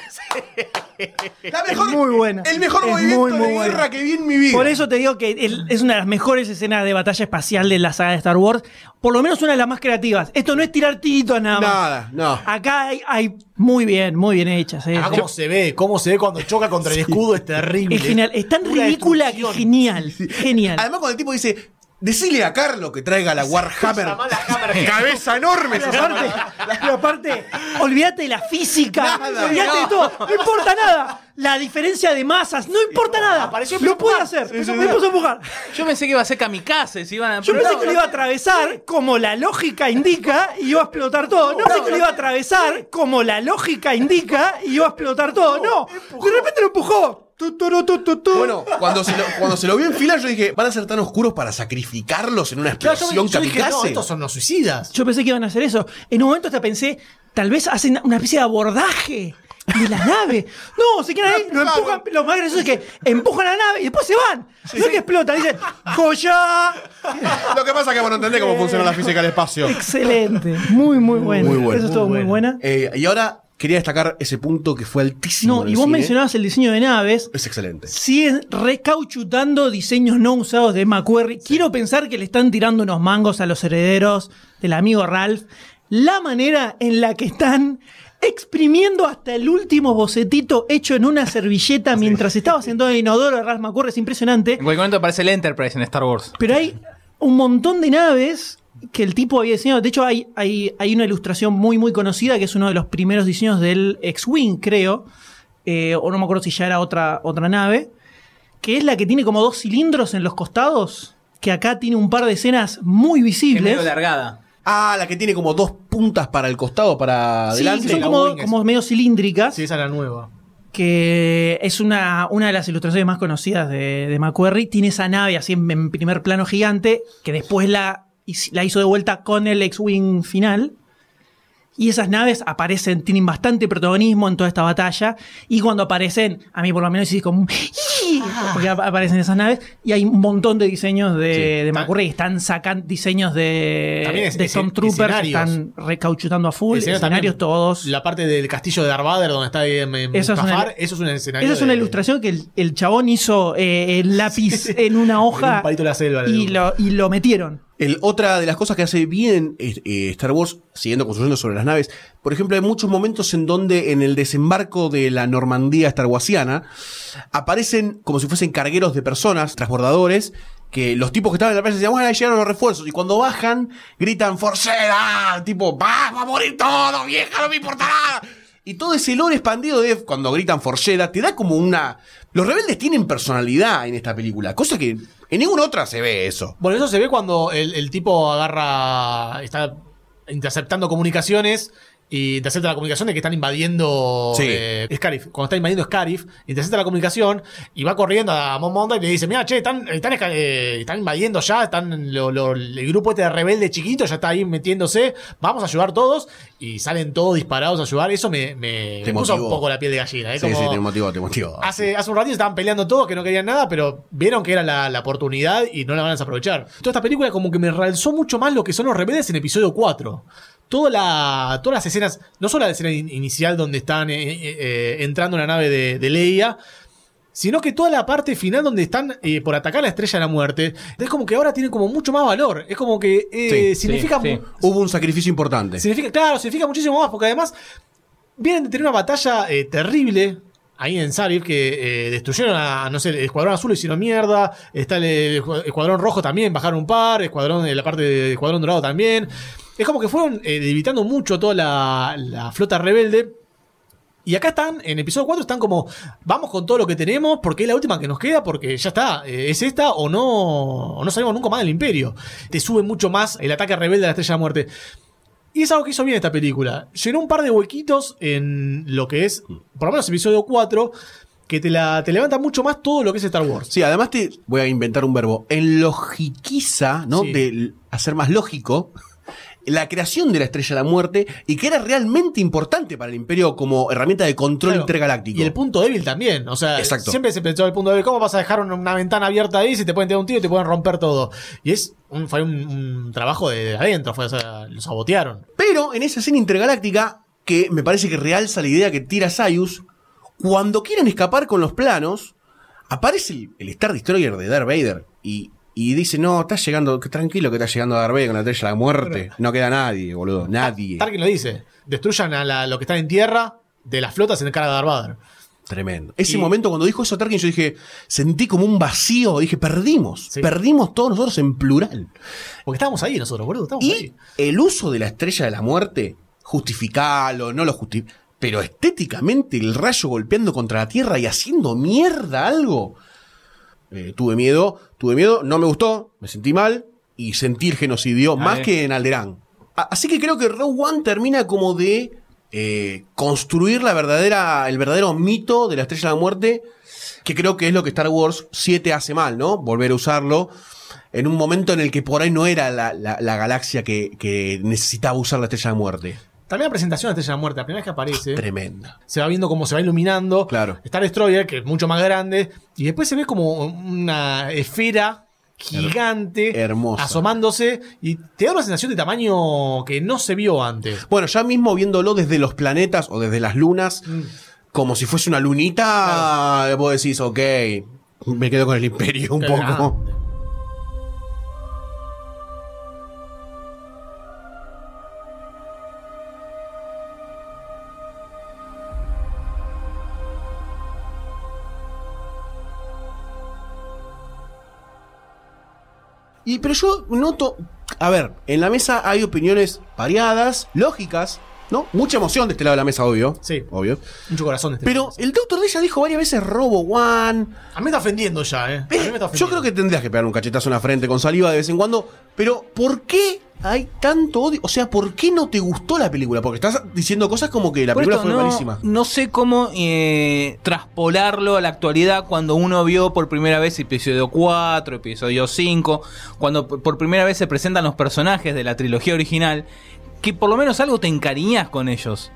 La mejor- Es muy buena. El mejor Es movimiento muy, muy de buena. guerra que vi en mi vida. Por eso te digo que es una de las mejores escenas de batalla espacial de la saga de Star Wars, por lo menos una de las más creativas. Esto no es tirar tiritos nada más. Nada, no. Acá hay, hay muy bien, muy bien eh. Ah, cómo se ve, cómo se ve cuando choca contra el escudo, es terrible. Es genial, es tan ridícula que destrucción. genial. Genial. Además, cuando el tipo dice, decile a Carlos que traiga la Warhammer. Cabeza enorme. Pero aparte, pero aparte, olvídate de la física, Nada. olvídate de No. todo, no importa nada. La diferencia de masas, no importa nada. Apareció lo puede empujar. hacer, Sí, sí, me puso a empujar. Yo pensé que iba a ser kamikaze. Si iban a Yo pensé que lo iba a atravesar como la lógica indica y iba a explotar todo. No pensé que lo iba a atravesar como la lógica indica y iba a explotar todo. No, de repente lo empujó. Bueno, cuando se, lo, cuando se lo vio en fila, yo dije, ¿van a ser tan oscuros para sacrificarlos en una Claro, yo, explosión yo dije, no, estos son los suicidas. Yo pensé que iban a hacer eso. En un momento hasta pensé, tal vez hacen una especie de abordaje de la nave. No, se quedan ahí, lo empujan. Lo más gracioso es que empujan la nave y después se van. no es que explotan, dicen, ¡Joya! Lo que pasa es que vos no entendés cómo funciona la física del espacio. Excelente. Muy, muy bueno. Muy bueno. Eso estuvo muy buena. Eh, y ahora quería destacar ese punto que fue altísimo. No, en y vos cine. mencionabas el diseño de naves. Es excelente. Siguen recauchutando diseños no usados de McQuarrie. Quiero pensar que le están tirando unos mangos a los herederos del amigo Ralph. La manera en la que están exprimiendo hasta el último bocetito hecho en una servilleta mientras estaba en el inodoro de Ralph McQuarrie es impresionante. En cualquier momento aparece el Enterprise en Star Wars. Pero hay un montón de naves que el tipo había diseñado. De hecho, hay, hay, hay una ilustración muy, muy conocida que es uno de los primeros diseños del X-Wing, creo. eh, o no me acuerdo si ya era otra, otra nave. Que es la que tiene como dos cilindros en los costados. Que acá tiene un par de escenas muy visibles. largada. Ah, la que tiene como dos puntas para el costado, para Sí, adelante. que son como, como medio cilíndricas. Sí, esa es la nueva. que es una, una de las ilustraciones más conocidas de, de McQuarrie. Tiene esa nave así en, en primer plano gigante, que después la, hiz- la hizo de vuelta con el X-Wing final. Y esas naves aparecen, tienen bastante protagonismo en toda esta batalla. Y cuando aparecen, a mí por lo menos sí como porque ap- aparecen esas naves. Y hay un montón de diseños de, de McQuarrie. Están sacando diseños de, También es- de Stormtroopers, escenarios. están recauchutando a full. Escenario escenarios también, todos. La parte del castillo de Darth Vader donde está ahí en, en Eso es una- eso es un escenario. Esa es una de- ilustración que el, el chabón hizo eh, el lápiz en una hoja En un palito de la selva. y lo, y lo metieron. El, otra de las cosas que hace bien eh, Star Wars, siguiendo construyendo sobre las naves, por ejemplo, hay muchos momentos en donde en el desembarco de la Normandía starwasiana aparecen como si fuesen cargueros de personas, transbordadores, que los tipos que estaban en la playa decían, bueno, ahí llegaron los refuerzos, y cuando bajan, gritan, ¡Forceda! Tipo, ¡va, va a morir todo, vieja, no me importa nada! Y todo ese lore expandido de cuando gritan Forceda te da como una. Los rebeldes tienen personalidad en esta película, cosa que en ninguna otra se ve eso. Bueno, eso se ve cuando el tipo agarra. está interceptando comunicaciones. Y intercepta la comunicación de que están invadiendo Sí. eh, Scarif. Cuando está invadiendo Scarif, intercepta la comunicación y va corriendo a Mon y le dice: Mira, che, están, eh, están invadiendo ya, están lo- lo- el grupo este de rebelde chiquito ya está ahí metiéndose. Vamos a ayudar todos. Y salen todos disparados a ayudar. Eso me, me, Te me puso un poco la piel de gallina. ¿eh? Sí, Como- sí, te motivó, te motivó. Hace, hace un ratito estaban peleando todos que no querían nada, pero vieron que era la, la oportunidad y no la van a desaprovechar. Toda esta película como que me realzó mucho más lo que son los rebeldes en episodio 4. Toda la, todas las escenas, no solo la escena in- inicial donde están eh, eh, eh, entrando en la nave de, de Leia, sino que toda la parte final donde están eh, por atacar la estrella de la muerte, es como que ahora tiene como mucho más valor. Es como que eh, Sí, significa sí, mu- sí. Hubo un sacrificio importante. Significa, claro, significa muchísimo más, porque además vienen de tener una batalla eh, terrible. Ahí en Sarif, que eh, destruyeron a, no sé, el escuadrón azul, hicieron mierda. Está el, el escuadrón rojo también, bajaron un par. Escuadrón, eh, la parte del escuadrón dorado también. Es como que fueron eh, debilitando mucho toda la, la flota rebelde. Y acá están, en episodio 4 están como, vamos con todo lo que tenemos, porque es la última que nos queda, porque ya está, eh, es esta o no, o no salimos nunca más del imperio. Te sube mucho más el ataque rebelde a la estrella de la muerte. Y es algo que hizo bien esta película. Llenó un par de huequitos en lo que es, por lo menos episodio 4, que te, la, te levanta mucho más todo lo que es Star Wars. Sí, además te voy a inventar un verbo. En logiquiza, ¿no? Sí. De hacer más lógico la creación de la estrella de la muerte y que era realmente importante para el imperio como herramienta de control Claro. intergaláctico. Y el punto débil también. O sea, Exacto. siempre se pensó el punto débil. ¿Cómo vas a dejar una, ventana abierta ahí si te pueden tirar un tiro y te pueden romper todo? Y es un, fue un, un trabajo de adentro. Fue, o sea, lo sabotearon. Pero en esa escena intergaláctica, que me parece que realza la idea que tira Sayus, cuando quieren escapar con los planos, aparece el, el Star Destroyer de Darth Vader y, y dice, no, está llegando, tranquilo que está llegando Darth Vader con la estrella de la muerte. No queda nadie, boludo, nadie. Tarkin lo dice. Destruyan a la- lo que está en tierra de las flotas en cara de Darth Vader. Tremendo. Ese Y- momento cuando dijo eso Tarkin, yo dije, sentí como un vacío, dije, perdimos, perdimos todos nosotros en plural. Porque estábamos ahí nosotros, boludo. Estábamos Y ahí. el uso de la estrella de la muerte, justificalo, no lo justifica. Pero estéticamente el rayo golpeando contra la tierra y haciendo mierda algo. Eh, tuve miedo, tuve miedo, no me gustó, me sentí mal y sentí el genocidio más que en Alderán. A- Así que creo que Rogue One termina como de eh, construir la verdadera, el verdadero mito de la Estrella de la Muerte, que creo que es lo que Star Wars 7 hace mal, ¿no? Volver a usarlo en un momento en el que por ahí no era la, la- la galaxia que, que necesitaba usar la Estrella de la Muerte. También la presentación de Estrella de la Muerte, la primera vez que aparece. Tremenda. Se va viendo cómo se va iluminando. Claro. Está Destroyer, que es mucho más grande. Y después se ve como una esfera gigante Hermosa. asomándose. Y te da una sensación de tamaño que no se vio antes. Bueno, ya mismo viéndolo desde los planetas o desde las lunas, como si fuese una lunita, vos decís, ok, me quedo con el imperio un Qué poco. Y pero yo noto, a ver, en la mesa hay opiniones variadas, lógicas, ¿no? Mucha emoción de este lado de la mesa, obvio. Sí. Obvio. Mucho corazón de este Pero el Doctor D ya dijo varias veces Robo One. A mí me está ofendiendo ya, ¿eh? A mí me está Yo ofendiendo. creo que tendrías que pegar un cachetazo en la frente con saliva de vez en cuando. Pero, ¿por qué hay tanto odio? O sea, ¿por qué no te gustó la película? Porque estás diciendo cosas como que la Por película esto fue no, malísima. No sé cómo eh, traspolarlo a la actualidad cuando uno vio por primera vez episodio 4, episodio 5, cuando por primera vez se presentan los personajes de la trilogía original, que por lo menos algo te encariñas con ellos.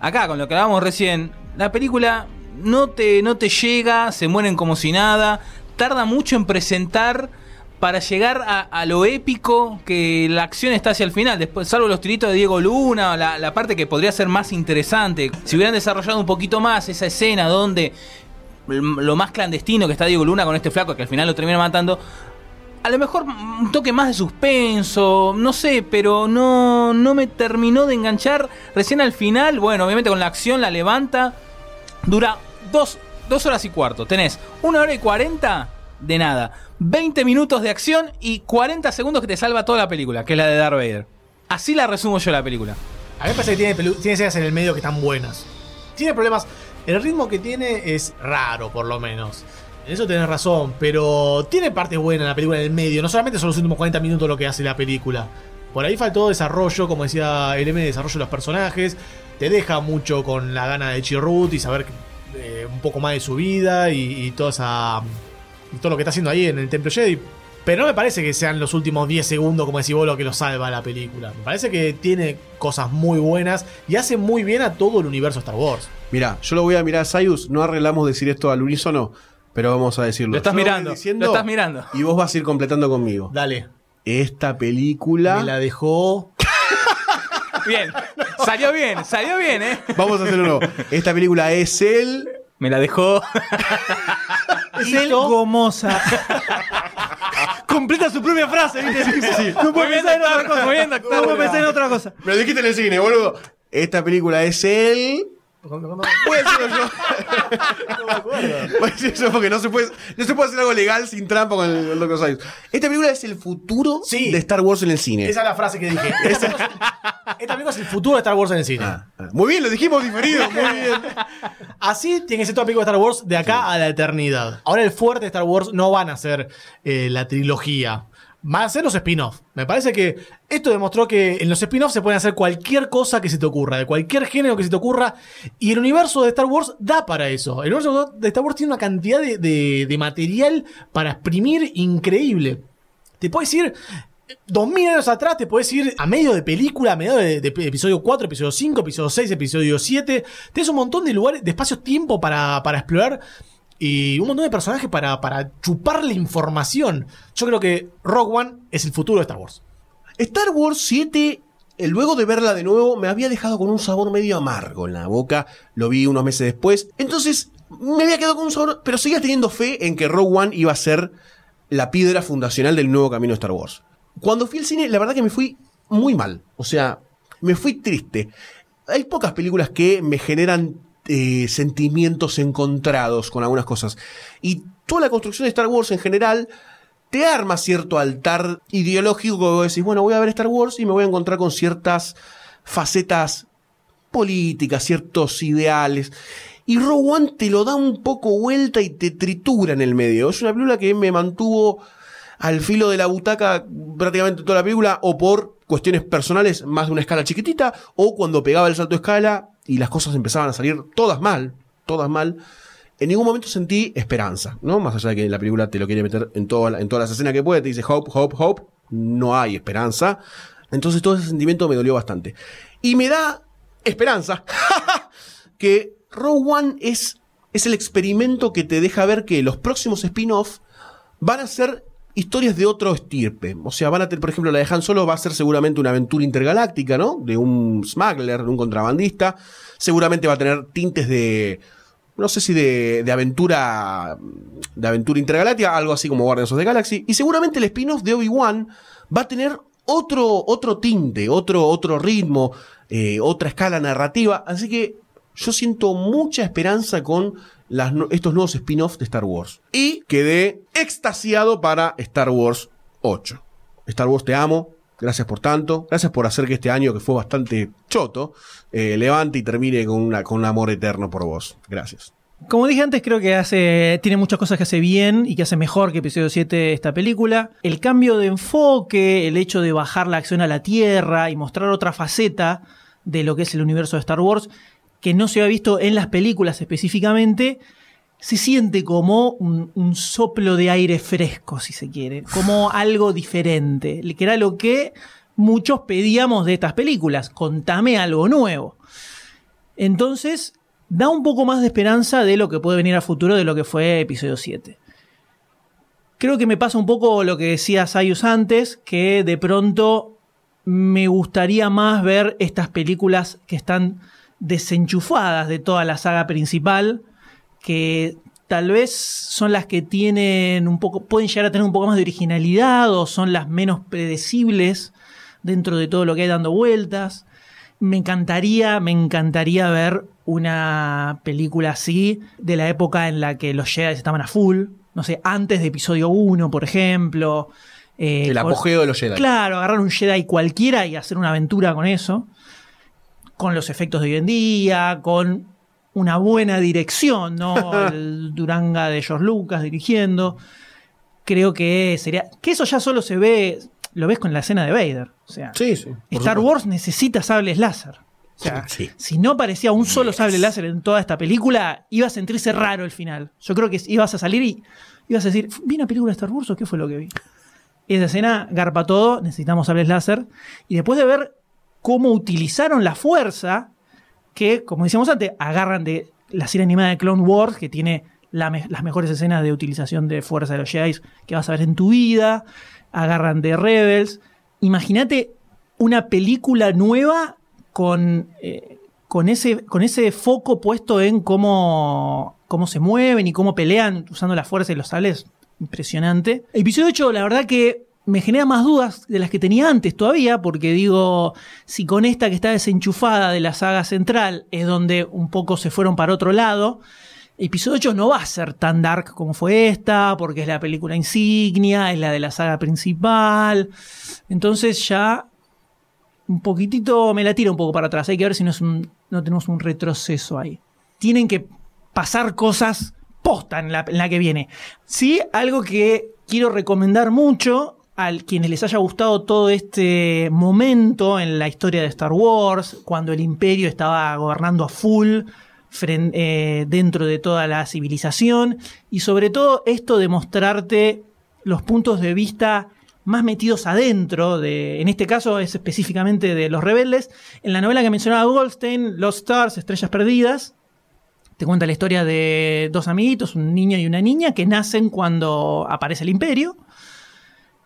Acá, con lo que hablábamos recién, la película no te, no te llega, se mueren como si nada, tarda mucho en presentar para llegar a, lo épico que la acción está hacia el final, después, salvo los tiritos de Diego Luna, la, la parte que podría ser más interesante. Si hubieran desarrollado un poquito más esa escena donde lo más clandestino que está Diego Luna con este flaco que al final lo termina matando, a lo mejor un toque más de suspenso, no sé, pero no, no me terminó de enganchar. Recién al final, bueno, obviamente con la acción la levanta, dura dos, dos horas y cuarto. Tenés una hora y cuarenta de nada, 20 minutos de acción y 40 segundos que te salva toda la película, que es la de Darth Vader. Así la resumo yo la película. A mí me parece que tiene, tiene escenas en el medio que están buenas. Tiene problemas. El ritmo que tiene es raro, por lo menos. En eso tenés razón, pero tiene partes buenas en la película en el medio. No solamente son los últimos 40 minutos lo que hace la película. Por ahí faltó desarrollo, como decía LM, desarrollo de los personajes. Te deja mucho con la gana de Chirrut y saber eh, un poco más de su vida y, toda esa, y todo lo que está haciendo ahí en el Templo Jedi. Pero no me parece que sean los últimos 10 segundos, como decís vos, lo que lo salva la película. Me parece que tiene cosas muy buenas y hace muy bien a todo el universo Star Wars. Mira, yo lo voy a mirar a Sayus, no arreglamos decir esto al unísono, pero vamos a decirlo. Lo estás Yo mirando, diciendo lo estás mirando. Y vos vas a ir completando conmigo. Dale. Esta película. Me la dejó. Bien, salió bien, salió bien, ¿eh? Vamos a hacerlo de nuevo. Esta película es el. Me la dejó. Es el gomosa. Completa su propia frase, ¿viste? No puedo Muy bien, pensar en otra cosa. muy bien, doctor. No puedo pensar en otra cosa. Me lo dijiste en el cine, boludo. Esta película es el. Puede decirlo yo. No me acuerdo. Voy a decir yo porque no se puede, no se puede hacer algo legal sin trampa con el, el Dr. Sayus. Esta película es el futuro Sí. de Star Wars en el cine. Esa es la frase que dije. Esta película es- esta película es el futuro de Star Wars en el cine. Ah, ah. Muy bien, lo dijimos diferido. Muy bien. Así tiene que ser toda película de Star Wars de acá a la eternidad. Ahora el fuerte de Star Wars no van a ser eh, la trilogía. A ser los spin-offs. Me parece que esto demostró que en los spin-offs se pueden hacer cualquier cosa que se te ocurra, de cualquier género que se te ocurra. Y el universo de Star Wars da para eso. El universo de Star Wars tiene una cantidad de, material para exprimir increíble. Te puedes ir Dos mil años atrás te puedes ir a medio de película, a medio de, de episodio 4, episodio 5, episodio 6, episodio 7. Tienes un montón de lugares, de espacios-tiempo para, para explorar y un montón de personajes para, para chuparle información. Yo creo que Rogue One es el futuro de Star Wars. Star Wars 7, eh, luego de verla de nuevo, me había dejado con un sabor medio amargo en la boca. Lo vi unos meses después. Entonces, me había quedado con un sabor, pero seguía teniendo fe en que Rogue One iba a ser la piedra fundacional del nuevo camino de Star Wars. Cuando fui al cine, la verdad que me fui muy mal. O sea, me fui triste. Hay pocas películas que me generan eh, sentimientos encontrados con algunas cosas. Y toda la construcción de Star Wars en general te arma cierto altar ideológico que vos decís, bueno, voy a ver Star Wars y me voy a encontrar con ciertas facetas políticas, ciertos ideales. Y Rogue One te lo da un poco vuelta y te tritura en el medio. Es una película que me mantuvo al filo de la butaca prácticamente toda la película o por cuestiones personales más de una escala chiquitita, o cuando pegaba el salto de escala y las cosas empezaban a salir todas mal, todas mal. En ningún momento sentí esperanza, ¿no? Más allá de que la película te lo quiere meter en, toda, en todas las escenas que puede, te dice hope, hope, hope, no hay esperanza. Entonces todo ese sentimiento me dolió bastante. Y me da esperanza que Rogue One es, es el experimento que te deja ver que los próximos spin-off van a ser historias de otro estirpe. O sea, van a tener, por ejemplo, la de Han Solo va a ser seguramente una aventura intergaláctica, ¿no? De un smuggler, de un contrabandista. Seguramente va a tener tintes de. No sé si de, de aventura. De aventura intergaláctica, algo así como Guardians of the Galaxy. Y seguramente el spin-off de Obi-Wan va a tener otro, otro tinte, otro, otro ritmo, eh, otra escala narrativa. Así que yo siento mucha esperanza con estos nuevos spin-offs de Star Wars. Y quedé extasiado para Star Wars 8. Star Wars te amo. Gracias por tanto. Gracias por hacer que este año, que fue bastante choto, eh, levante y termine con, con un amor eterno por vos. Gracias. Como dije antes, creo que hace, tiene muchas cosas que hace bien y que hace mejor que episodio 7 esta película. El cambio de enfoque, el hecho de bajar la acción a la Tierra y mostrar otra faceta de lo que es el universo de Star Wars, que no se había visto en las películas específicamente, se siente como un, un soplo de aire fresco, si se quiere, como algo diferente, que era lo que muchos pedíamos de estas películas, contame algo nuevo. Entonces, da un poco más de esperanza de lo que puede venir a futuro de lo que fue episodio 7. Creo que me pasa un poco lo que decía Sayus antes, que de pronto me gustaría más ver estas películas que están desenchufadas de toda la saga principal, que tal vez son las que tienen un poco, pueden llegar a tener un poco más de originalidad o son las menos predecibles dentro de todo lo que hay dando vueltas. Me encantaría, me encantaría ver una película así de la época en la que los Jedi estaban a full. No sé, antes de episodio 1, por ejemplo. Eh, El con- apogeo de los Jedi. Claro, agarrar un Jedi cualquiera y hacer una aventura con eso. Con los efectos de hoy en día, con una buena dirección, ¿no? El Duranga de George Lucas dirigiendo. Creo que sería. Que eso ya solo se ve. Lo ves con la escena de Vader. O sea, Sí, sí. Star supuesto. Wars necesita sables láser. O sea, Sí. si no parecía un solo sable láser en toda esta película, iba a sentirse raro el final. Yo creo que ibas a salir y ibas a decir, ¿vi una película de Star Wars o qué fue lo que vi? Esa escena garpa todo, necesitamos sables láser. Y después de ver cómo utilizaron la fuerza, que, como decíamos antes, agarran de la serie animada de Clone Wars, que tiene las mejores escenas de utilización de fuerza de los Jedi que vas a ver en tu vida, agarran de Rebels. Imagínate una película nueva con, eh, con, ese, con ese foco puesto en cómo, cómo se mueven y cómo pelean usando la fuerza y los sables. Impresionante. Episodio 8, la verdad que me genera más dudas de las que tenía antes todavía, porque digo, si con esta que está desenchufada de la saga central es donde un poco se fueron para otro lado, episodio 8 no va a ser tan dark como fue esta, porque es la película insignia, es la de la saga principal. Entonces ya un poquitito me la tira un poco para atrás. Hay que ver si no, es un- no tenemos un retroceso ahí. Tienen que pasar cosas posta en la, en la que viene. Sí, algo que quiero recomendar mucho a quienes les haya gustado todo este momento en la historia de Star Wars, cuando el imperio estaba gobernando a full eh, dentro de toda la civilización, y sobre todo esto de mostrarte los puntos de vista más metidos adentro, de, en este caso es específicamente de los rebeldes. En la novela que mencionaba Goldstein, Lost Stars, Estrellas Perdidas, te cuenta la historia de dos amiguitos, un niño y una niña, que nacen cuando aparece el imperio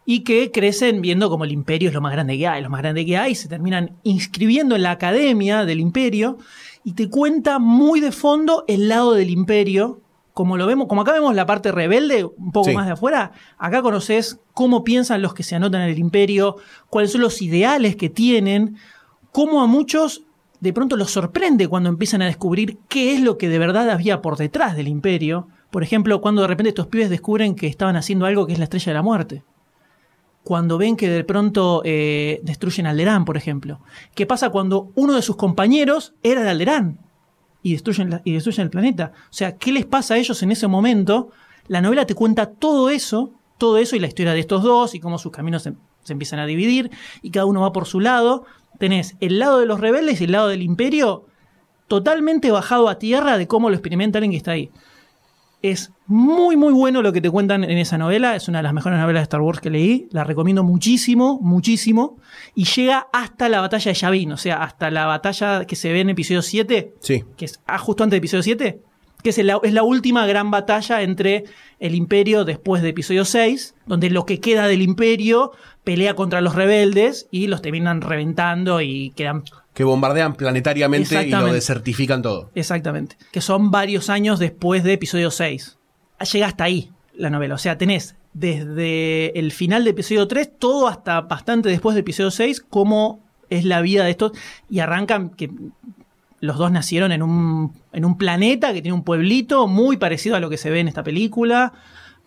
y que crecen viendo como el imperio es lo más grande que hay, lo más grande que hay, se terminan inscribiendo en la academia del imperio y te cuenta muy de fondo el lado del imperio, como lo vemos, como acá vemos la parte rebelde, un poco Sí. más de afuera, acá conoces cómo piensan los que se anotan en el imperio, cuáles son los ideales que tienen, cómo a muchos de pronto los sorprende cuando empiezan a descubrir qué es lo que de verdad había por detrás del imperio. Por ejemplo, cuando de repente estos pibes descubren que estaban haciendo algo que es la estrella de la muerte. Cuando ven que de pronto eh, destruyen Alderán, por ejemplo. ¿Qué pasa cuando uno de sus compañeros era de Alderán? Y destruyen, y destruyen el planeta. O sea, ¿qué les pasa a ellos en ese momento? La novela te cuenta todo eso, todo eso y la historia de estos dos y cómo sus caminos se se empiezan a dividir y cada uno va por su lado. Tenés el lado de los rebeldes y el lado del imperio totalmente bajado a tierra de cómo lo experimenta alguien que está ahí. Es muy, muy bueno lo que te cuentan en esa novela. Es una de las mejores novelas de Star Wars que leí. La recomiendo muchísimo, muchísimo. Y llega hasta la batalla de Yavin, o sea, hasta la batalla que se ve en episodio 7, Sí. que es ah, justo antes de episodio 7, que es la, es la última gran batalla entre el imperio después de episodio 6, donde lo que queda del imperio pelea contra los rebeldes y los terminan reventando y quedan Que bombardean planetariamente y lo desertifican todo. Exactamente. Que son varios años después de episodio 6. Llega hasta ahí la novela. O sea, tenés desde el final de episodio 3, todo hasta bastante después de episodio 6, cómo es la vida de estos. Y arrancan que los dos nacieron en un, en un planeta que tiene un pueblito muy parecido a lo que se ve en esta película,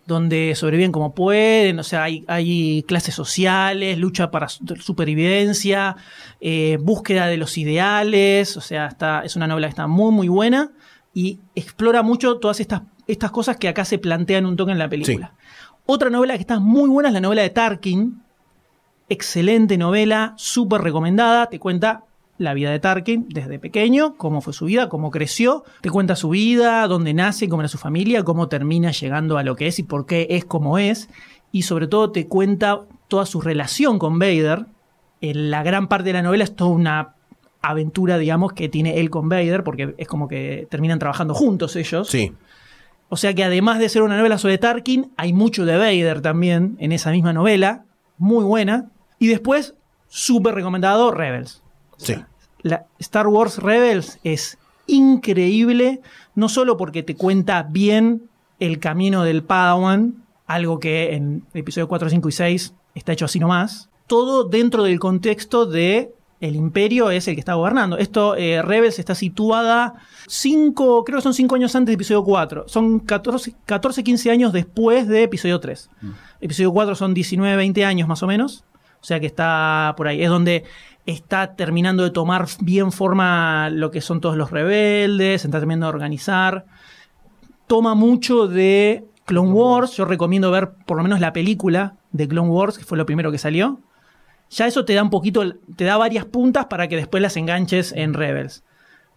donde sobreviven como pueden, o sea, hay, hay clases sociales, lucha para su- supervivencia, eh, búsqueda de los ideales, o sea, está, es una novela que está muy, muy buena y explora mucho todas estas, estas cosas que acá se plantean un toque en la película. Otra novela que está muy buena es la novela de Tarkin, excelente novela, súper recomendada, te cuenta la vida de Tarkin desde pequeño, cómo fue su vida, cómo creció, te cuenta su vida, dónde nace, cómo era su familia, cómo termina llegando a lo que es y por qué es como es, y sobre todo te cuenta toda su relación con Vader. En la gran parte de la novela es toda una aventura, digamos, que tiene él con Vader, porque es como que terminan trabajando juntos ellos. Sí. O sea que además de ser una novela sobre Tarkin, hay mucho de Vader también en esa misma novela. Muy buena. Y después, súper recomendado, Rebels. Sí. La Star Wars Rebels es increíble, no solo porque te cuenta bien el camino del Padawan, algo que en el episodio 4, 5 y 6 está hecho así nomás, todo dentro del contexto de el imperio es el que está gobernando. Esto, eh, Rebels está situada cinco, creo que son 5 años antes de episodio 4. Son 14, 14, 15 años después de episodio 3. Episodio 4 son 19, 20 años más o menos. O sea que está por ahí. Es donde está terminando de tomar bien forma lo que son todos los rebeldes, está terminando de organizar. Toma mucho de Clone Wars. Yo recomiendo ver por lo menos la película de Clone Wars, que fue lo primero que salió. Ya eso te da un poquito, te da varias puntas para que después las enganches en Rebels.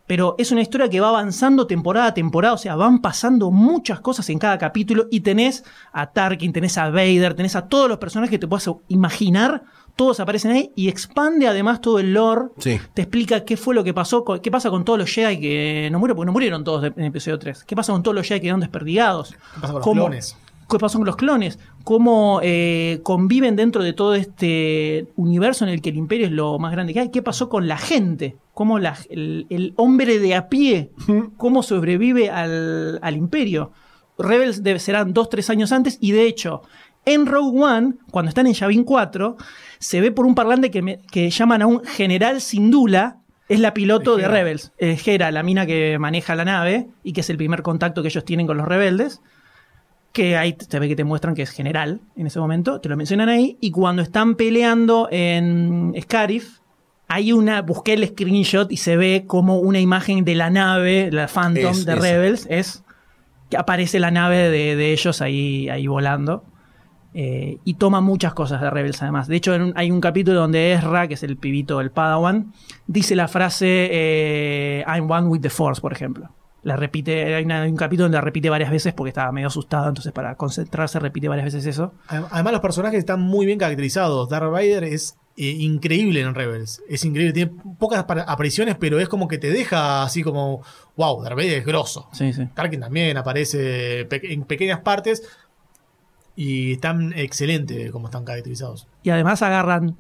Pero es una historia que va avanzando temporada a temporada, o sea, van pasando muchas cosas en cada capítulo y tenés a Tarkin, tenés a Vader, tenés a todos los personajes que te puedas imaginar, todos aparecen ahí y expande además todo el lore, Sí. te explica qué fue lo que pasó, qué pasa con todos los Jedi que no murieron, porque no murieron todos en el episodio 3, qué pasa con todos los Jedi que quedaron desperdigados, ¿Qué pasa con los ¿Cómo- clones? qué pasó con los clones, cómo eh, conviven dentro de todo este universo en el que el imperio es lo más grande que hay, qué pasó con la gente, cómo la- el, el hombre de a pie, cómo sobrevive al, al imperio. Rebels serán dos, tres años antes y de hecho en Rogue One, cuando están en Yavin 4, se ve por un parlante que, me- que llaman a un general Sindula, es la piloto de. Rebels, es Hera, la mina que maneja la nave y que es el primer contacto que ellos tienen con los rebeldes que ahí te ve que te muestran que es general en ese momento, te lo mencionan ahí, y cuando están peleando en Scarif, hay una, busqué el screenshot y se ve como una imagen de la nave, la Phantom Es de. Rebels, es que aparece la nave de, de ellos ahí, ahí volando. Eh, y toma muchas cosas de Rebels además. De hecho, un- hay un capítulo donde Ezra, que es el pibito del Padawan, dice la frase eh, I'm one with the Force, por ejemplo. La repite, hay, una- hay un capítulo donde la repite varias veces porque estaba medio asustado, entonces para concentrarse repite varias veces eso. Adem- Además, los personajes están muy bien caracterizados. Darth Vader es eh, increíble en Rebels. Es increíble. Tiene pocas apariciones, pero es como que te deja así como, wow, Darth Vader es grosso. Sí, sí. Tarkin también aparece pe- en pequeñas partes y están excelentes como están caracterizados. Y además agarran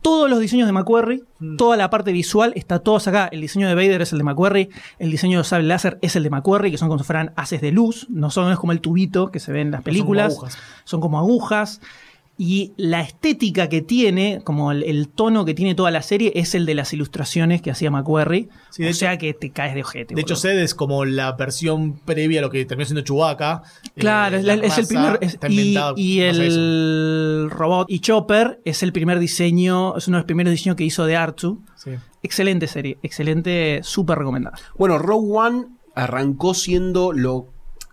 todos los diseños de McQuarrie, Mm. toda la parte visual está todos acá. El diseño de Vader es el de McQuarrie, el diseño de sable láser es el de McQuarrie, que son como si fueran haces de luz, no son no es como el tubito que se ve en las como películas, agujas. son como agujas. Y la estética que tiene, como el, el tono que tiene toda la serie, es el de las ilustraciones que hacía McQuarrie. Sí, o hecho- sea que te caes de ojete. De hecho. Zed es como la versión previa a lo que terminó siendo Chewbacca. Claro, Eh, es, la la- es el primer. es- está y y el robot y Chopper es el primer diseño, es uno de los primeros diseños que hizo de Artu. Sí. Excelente serie, excelente, súper recomendada. Bueno, Rogue One arrancó siendo lo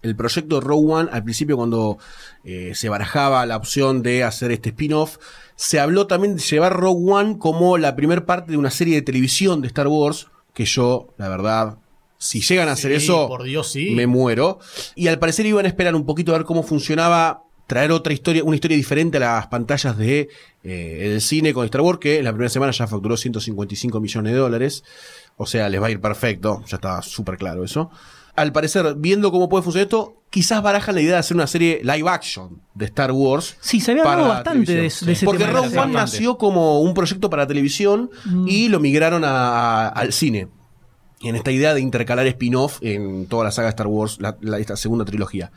el proyecto Rogue One al principio cuando eh, se barajaba la opción de hacer este spin-off se habló también de llevar Rogue One como la primer parte de una serie de televisión de Star Wars, que yo, la verdad, si llegan a hacer Sí, eso, por Dios, sí. me muero. Y al parecer iban a esperar un poquito a ver cómo funcionaba, traer otra historia, una historia diferente a las pantallas de eh, el cine con Star Wars, que la primera semana ya facturó 155 millones de dólares. O sea, les va a ir perfecto, ya está súper claro eso. Al parecer, viendo cómo puede funcionar esto, quizás barajan la idea de hacer una serie live action de Star Wars. Sí, se había hablado la bastante de, de ese Porque tema. Rogue One nació como un proyecto para televisión Mm. y lo migraron a- al cine. En esta idea de intercalar spin-off en toda la saga de Star Wars, la- la- esta segunda trilogía.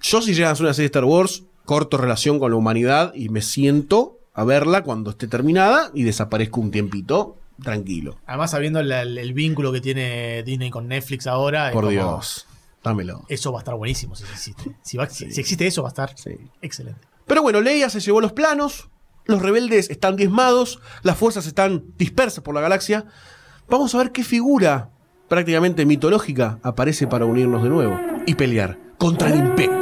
Yo, si llegan a hacer una serie de Star Wars, corto relación con la humanidad y me siento a verla cuando esté terminada y desaparezco un tiempito tranquilo. Además, sabiendo la- el, el vínculo que tiene Disney con Netflix ahora. es Por como- Dios, dámelo. Eso va a estar buenísimo si existe. Si, va- si- si existe eso, va a estar excelente. Pero bueno, Leia se llevó los planos, los rebeldes están diezmados, las fuerzas están dispersas por la galaxia. Vamos a ver qué figura prácticamente mitológica aparece para unirnos de nuevo y pelear contra el imperio.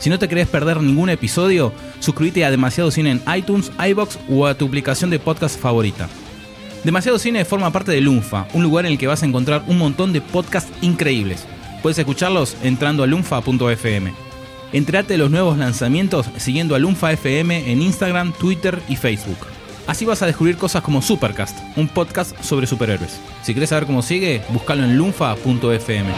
Si no te querés perder ningún episodio, suscríbete a Demasiado Cine en iTunes, iBox o a tu aplicación de podcast favorita. Demasiado Cine forma parte de Lunfa, un lugar en el que vas a encontrar un montón de podcasts increíbles. Puedes escucharlos entrando a lunfa.fm. Entrate de los nuevos lanzamientos siguiendo a Lunfa FM en Instagram, Twitter y Facebook. Así vas a descubrir cosas como Supercast, un podcast sobre superhéroes. Si querés saber cómo sigue, búscalo en lunfa.fm.